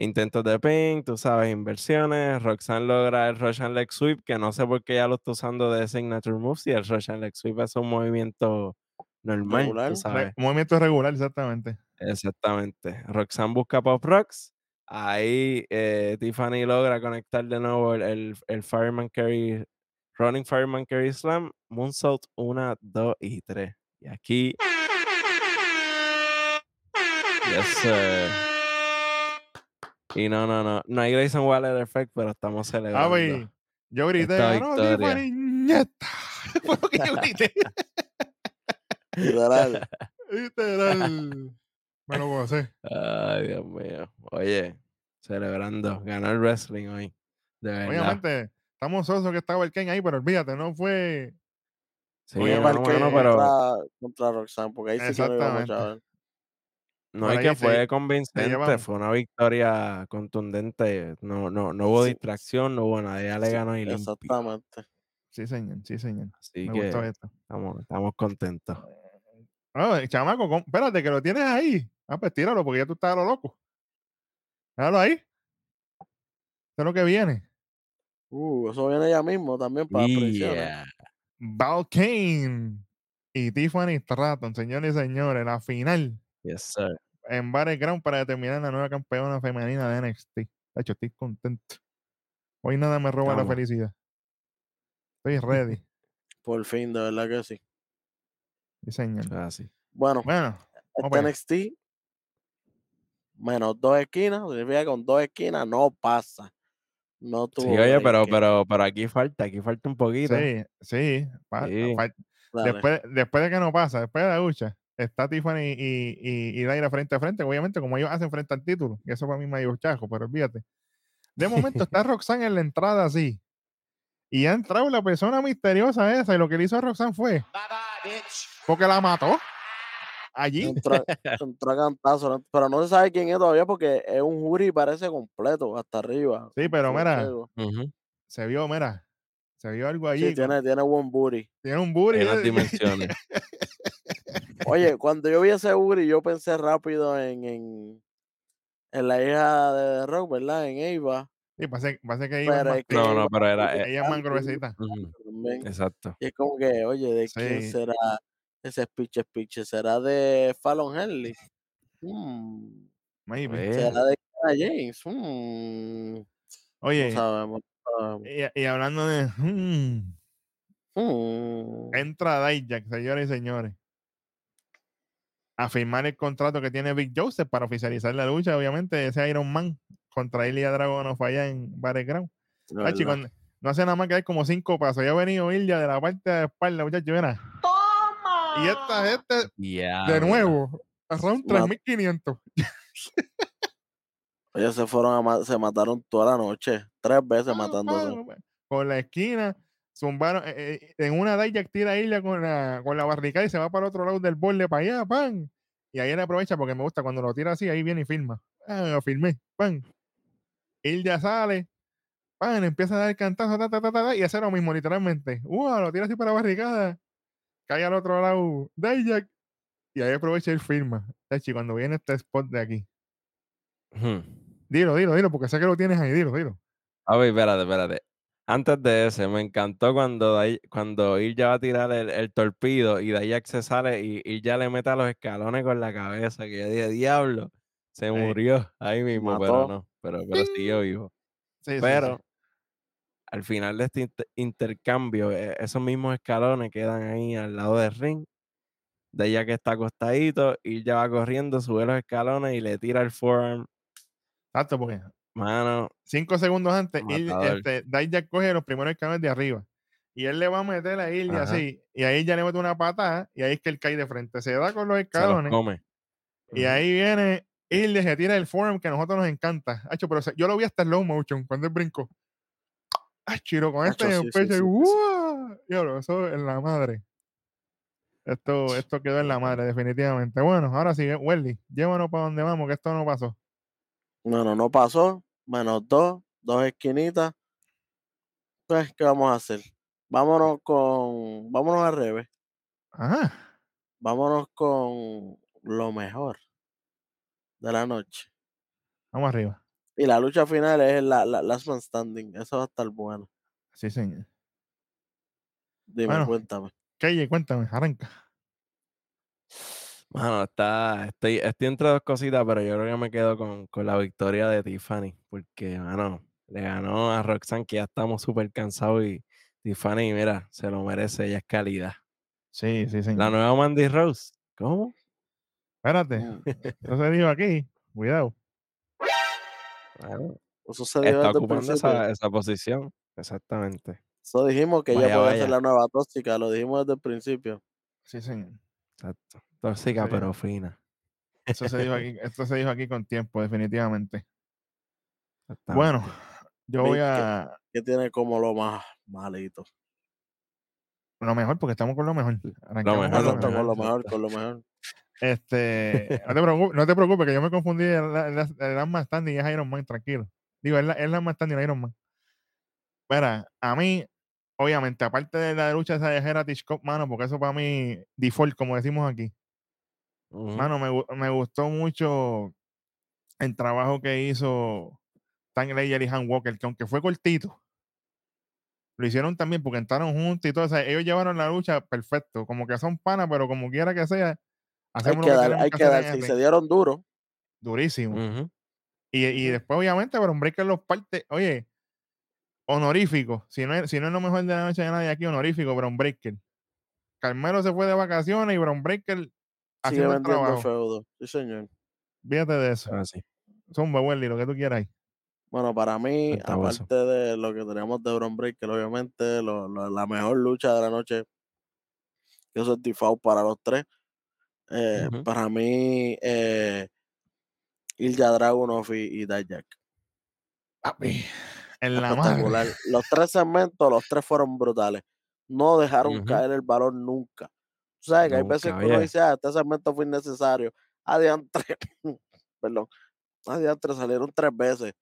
intentos de ping, tú sabes, inversiones. Roxanne logra el Russian Leg Sweep, que no sé por qué ya lo está usando de signature moves. Y el Russian Leg Sweep es un movimiento normal,
Regular.
sabes.
movimiento regular, exactamente.
Exactamente. Roxanne busca Pop Rocks. Ahí eh, Tiffany logra conectar de nuevo el, el, el Fireman Carry, Running Fireman Carry Slam, Moonsault 1, 2 y 3. Y aquí. [LAUGHS] Yes, sir. Y no, no, no. No hay Grayson Waller Effect, pero estamos celebrando.
güey. Yo grité,
esta
"Ganó
victoria".
Tiffany, ¡nieta! [LAUGHS] Fue lo que yo grité.
Literal. [LAUGHS]
Literal. Me lo gocé.
Ay, Dios mío. Oye, celebrando. Ganó el wrestling hoy. De verdad.
Obviamente, estamos sosos que estaba el Ken ahí, pero olvídate, no fue.
Sí,
Oye,
no,
para
mano, pero.
contra, contra Roxanne, porque ahí sí no íbamos
Exactamente.
a ver.
No, y que fue convincente, fue una victoria contundente. No, no, no hubo
Sí.
distracción, no hubo nada. Ella le
Sí,
ganó y limpio.
Exactamente.
Sí, señor, sí, señor.
Así
Me
que
gustó esto.
estamos, estamos contentos.
Chamaco, espérate, que lo tienes ahí. Ah, pues tíralo, porque ya tú estás a lo loco. Déjalo ahí. Eso es lo que viene.
Uh, eso viene ya mismo también para.
Yeah.
Val Kane y Tiffany Stratton, señores y señores, la final
Yes, sir.
en Battleground para determinar la nueva campeona femenina de NXT. De hecho, estoy contento. Hoy nada me roba la felicidad. Estoy ready. [LAUGHS]
Por fin, de verdad que sí.
Es así.
Bueno,
Bueno,
este. NXT menos dos esquinas, significa con dos esquinas no pasa. No tuvo
Sí, oye, pero, pero, pero aquí falta, aquí falta un poquito.
sí, sí. después, después de que no pasa, después de la lucha, está Tiffany y, y, y Daira frente a frente. Obviamente, como ellos hacen frente al título, y eso para mí me dio chajo, pero olvídate. De momento está [LAUGHS] Roxanne en la entrada así. Y ha entrado la persona misteriosa esa, y lo que le hizo a Roxanne fue. Porque la mató. Allí.
Entró, entró a cantazo, pero no se sabe quién es todavía porque es un jury y parece completo hasta arriba.
Sí, pero mira, se vio, mira. Se vio algo allí.
Sí, tiene, tiene buen booty.
tiene un booty. Eh, [LAUGHS]
dimensiones.
Oye, [LAUGHS] cuando yo vi ese booty, yo pensé rápido en, en, en la hija de The Rock, ¿verdad? En Ava.
Sí, parece, parece que
Pero es que
No, no, pero era. eh,
ella es más gruesita.
Exacto.
Y es como que, oye, ¿de quién será ese speech speech? ¿Será de Fallon Henley? Hmm,
Maybe.
¿Será de James? Hmm, No
Oye,
sabemos. no sabemos.
y, y hablando de. mm,
Hmm.
entra Dijak, señores y señores. A firmar el contrato que tiene Big Joseph para oficializar la lucha, obviamente, ese Iron Man contra Ilya Dragunov allá en Battleground. Ah,
verdad.
no hace nada más que hay como cinco pasos. Ya ha venido Ilya de la parte de la espalda, muchachos, mira. Y esta gente, de nuevo,
Ma-
3500.
Oye, se fueron a ma- se mataron toda la noche. Tres veces
Ah,
matándose.
Con la esquina, zumbaron. eh, eh, en una Dijak tira a Ilya con la, con la barricada y se va para el otro lado del borde para allá, pan. Y ahí él aprovecha porque me gusta cuando lo tira así, ahí viene y filma. Ah, lo filmé, pan. Ilya sale, pan, empieza a dar cantazo, ta, ta, ta, ta, y hace lo mismo, literalmente. Uh, lo tira así para la barricada. Cae al otro lado, Dijak. Y ahí aprovecha y él filma. Tachi, cuando viene este spot de aquí. Dilo, dilo, dilo, porque sé que lo tienes ahí, dilo, dilo.
A ver, espérate, espérate. Antes de ese, me encantó cuando, cuando Ilya va a tirar el, el torpido y Dayak se sale y Ilya le mete a los escalones con la cabeza, que yo dije, diablo, se murió ahí mismo, pero no, pero, pero siguió [LAUGHS] vivo.
Sí, sí, sí.
Pero al final de este inter- intercambio, eh, esos mismos escalones quedan ahí al lado del ring. Dayak está acostadito, Ilya va corriendo, sube los escalones y le tira el forearm.
Exacto, porque
Mano,
cinco segundos antes,
Matador.
este, Dijak coge los primeros escalones de arriba. Y él le va a meter a Ilya así. Y ahí ya le mete una patada. Y ahí es que él cae de frente. Se da con los escalones. Y ahí viene Él se tira el forum que a nosotros nos encanta. Hacho, pero yo lo vi hasta slow motion cuando él brincó. Ay, chiro, con este en
sí,
el pecho. y
sí, sí.
eso en la madre. Esto, esto quedó en la madre, definitivamente. Bueno, ahora sí, Welly, llévanos para donde vamos, que esto no pasó.
Bueno, no pasó. Menos dos, dos esquinitas. Pues, ¿qué vamos a hacer? Vámonos con. Vámonos al revés.
Ajá.
Vámonos con lo mejor de la noche.
Vamos arriba.
Y la lucha final es la, la Last Man Standing. Eso va a estar bueno.
Sí, señor.
Dime,
Bueno.
cuéntame.
KJ, cuéntame, arranca.
Mano, está, estoy, estoy entre dos cositas, pero yo creo que me quedo con, con la victoria de Tiffany, porque, mano, le ganó a Roxanne, que ya estamos súper cansados y Tiffany, mira, se lo merece, ella es calidad.
Sí, sí, señor.
La nueva Mandy Rose, ¿cómo?
Espérate,
Mm,
eso se dijo aquí. Cuidado.
Bueno,
Eso se dio
está ocupando esa, esa posición, exactamente.
Eso dijimos que ella
vaya.
ser la nueva tóxica. Lo dijimos desde el principio.
Sí, señor.
Exacto. Tóxica,
Sí.
pero fina.
Eso se dijo aquí, esto se dijo aquí con tiempo, definitivamente. Bueno, yo voy
¿qué-
a
Que tiene como lo más malito.
lo mejor, porque estamos con lo mejor. Arrancamos
mejor,
con
lo
Exacto, con lo
mejor,
mejor, con lo mejor.
Este, no te preocupes, no te preocupes, que yo me confundí. El, el, el, el Last Standing es Iron Man, tranquilo. Digo, es la, es Standing Iron Man. Mira, a mí, obviamente, aparte de la lucha esa de Heritage Cup, mano, porque eso para mí, default, como decimos aquí. Mano, me, me gustó mucho el trabajo que hizo Tank Layer y Han Walker, que aunque fue cortito, lo hicieron también porque entraron juntos y todo. O sea, ellos llevaron la lucha perfecto. Como que son panas, pero como quiera que sea,
Hay
hacemos
que
lo que
dar, hay
que
darse. Y se dieron duro.
Durísimo. Y, y después, obviamente, Bron Breaker los parte, oye, honorífico. Si no, es, si no es lo mejor de la noche de nadie aquí, honorífico, Bron Breaker. Carmelo se fue de vacaciones y Bron Breaker
Sigue vendiendo
trabajo.
feudo. Sí, señor.
Fíjate de eso.
Así.
Son Welly, lo que tú quieras ahí.
Bueno, para mí, aparte de lo que teníamos de Bron Breaker, obviamente, lo- lo- la mejor lucha de la noche, que eso es default para los tres. Eh. Para mí, eh, Ilja Dragunov y, y Dijak.
En la madre.
Los tres segmentos, los tres fueron brutales. No dejaron caer el balón nunca. Tú sabes que hay veces
Nunca,
que uno dice, ah, este segmento fue innecesario. Adiantre, [LAUGHS] perdón, adiantre salieron tres veces.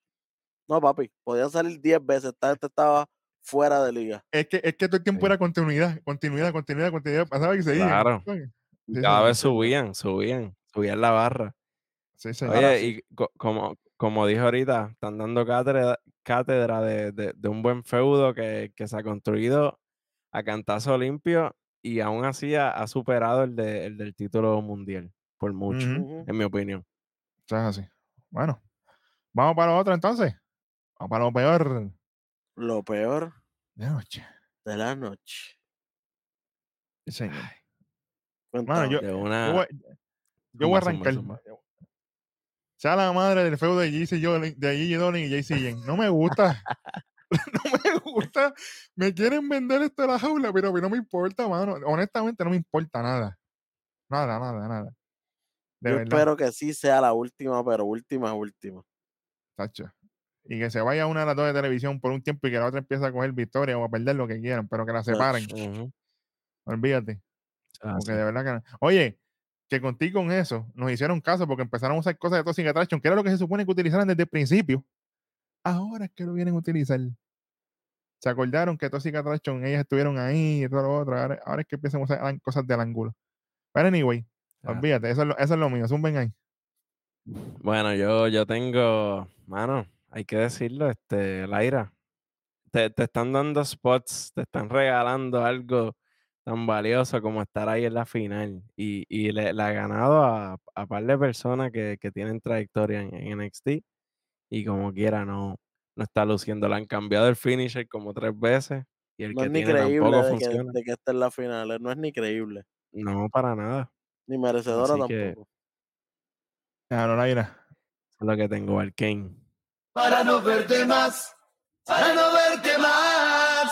No, papi, podían salir diez veces. Esta gente estaba fuera de liga.
Es que, es que todo el tiempo
Sí.
era continuidad, continuidad, continuidad, continuidad. Pasaba y seguía.
Claro.
Sí,
cada vez subían, subían, subían la barra.
Sí, señor.
Ahora
Oye,
sí.
y co- como, como dije ahorita, están dando cátedra, cátedra de, de- de un buen feudo que, que se ha construido a cantazo limpio y aún así ha, ha superado el, de, el del título mundial, por mucho, en mi opinión.
Es así. Bueno, vamos para lo otro entonces. Vamos para lo peor
Lo peor
de la noche.
de la noche.
Sí, señor.
Cuéntame.
yo-
De
Yo voy, yo voy a arrancar.
zumba.
Sea la madre del feudo de JC Dolin y JC Jen. No me gusta. [LAUGHS] [LAUGHS] no me gusta. Me quieren vender esto de la jaula, pero a mí no me importa, mano. Honestamente, no me importa nada. Nada, nada, nada. De
Yo
verdad,
espero que sí sea la última, pero última, última.
tacho. Y que se vaya una de las dos de televisión por un tiempo y que la otra empiece a coger victoria o a perder lo que quieran, pero que la separen. Olvídate. Porque de verdad que no. Oye, que contigo con eso nos hicieron caso porque empezaron a usar cosas de Toxic Attraction, que era lo que se supone que utilizaran desde el principio. Ahora es que lo vienen a utilizar. Se acordaron que Toxic Attraction, ellas estuvieron ahí y todo lo otro. Ahora, ahora es que empiezan a usar cosas del ángulo. Pero anyway,
Ah.
olvídate, eso es, lo, eso es lo mío. Zumben ahí.
Bueno, yo, yo tengo, mano, hay que decirlo, este, Laira, te, te están dando spots, te están regalando algo tan valioso como estar ahí en la final. Y, y le, le ha ganado a, a par de personas que, que tienen trayectoria en, en NXT y como quiera no, no está luciendo. Le han cambiado el finisher como tres veces y el
No
que
es ni
tiene
creíble
tampoco
de que,
funciona.
de que esté en la final. eh, No es ni creíble.
No, para nada.
Ni merecedora
Así que-
tampoco.
Claro,
es lo que tengo, Arkane.
para no verte más, para no verte más.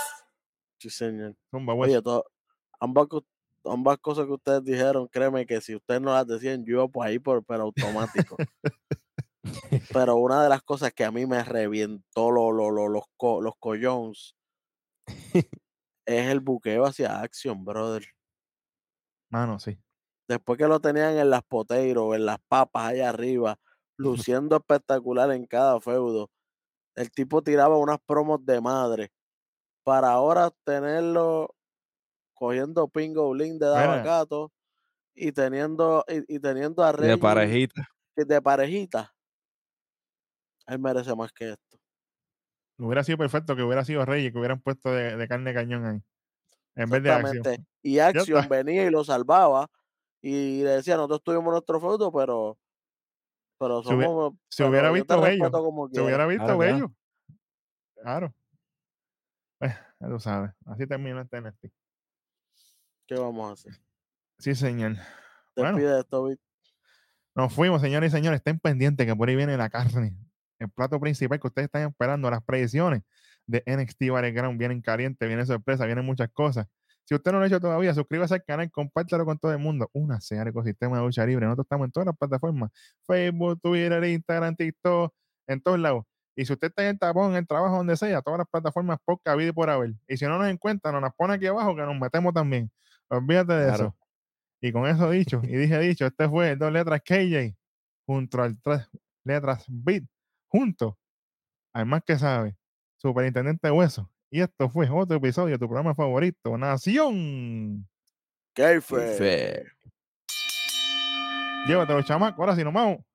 Sí, señor.
Zumba, pues.
Oye, ambas, ambas cosas que ustedes dijeron, créeme que si ustedes no las decían, yo iba por ahí por, pero automático. [LAUGHS] pero una de las cosas que a mí me revientó lo- lo- lo- los, co- los collones es el buqueo hacia Action, brother.
Mano, sí.
Después que lo tenían en las poteiros, en las papas allá arriba, [LAUGHS] luciendo espectacular en cada feudo. El tipo tiraba unas promos de madre. Para ahora tenerlo cogiendo pingo bling de
Mira.
Davacato y teniendo, y, y teniendo a
De parejita.
de parejita. Él merece más que esto.
Hubiera sido perfecto que hubiera sido Reyes, que hubieran puesto de, de carne de cañón ahí. En vez de acción.
Exactamente. Y Action
está.
venía y lo salvaba. Y le decía, nosotros tuvimos nuestro feudo, pero. Pero
Se hubiera-
somos.
se
pero
hubiera
yo te
visto bello,
como
Se
quieras".
hubiera visto
Claro,
bello. Claro. Pues, ya tú sabes. Así terminó este NXT.
¿Qué vamos a hacer?
Sí, señor. Bueno.
Despide esto, Vic.
Nos fuimos, señores y señores. Estén pendientes que por ahí viene la carne. El plato principal que ustedes están esperando, las predicciones de NXT Battleground vienen calientes, vienen sorpresa, vienen muchas cosas. Si usted no lo ha hecho todavía, suscríbase al canal, compártelo con todo el mundo. Una sea el ecosistema de lucha libre. Nosotros estamos en todas las plataformas: Facebook, Twitter, Instagram, TikTok, en todos lados. Y si usted está en el tapón, en el trabajo, donde sea, todas las plataformas por vida y por haber. Y si no nos encuentra, nos las pone aquí abajo que nos metemos también. Olvídate de
Claro.
eso. Y con eso dicho, y dije dicho, este fue dos letras KJ junto al tres letras Beat, junto al más que sabe, Superintendente Hueso. Y esto fue otro episodio de tu programa favorito, Nación.
Kayfabe.
Fe.
Llévatelo, chamaco. Ahora sí, nos vamos.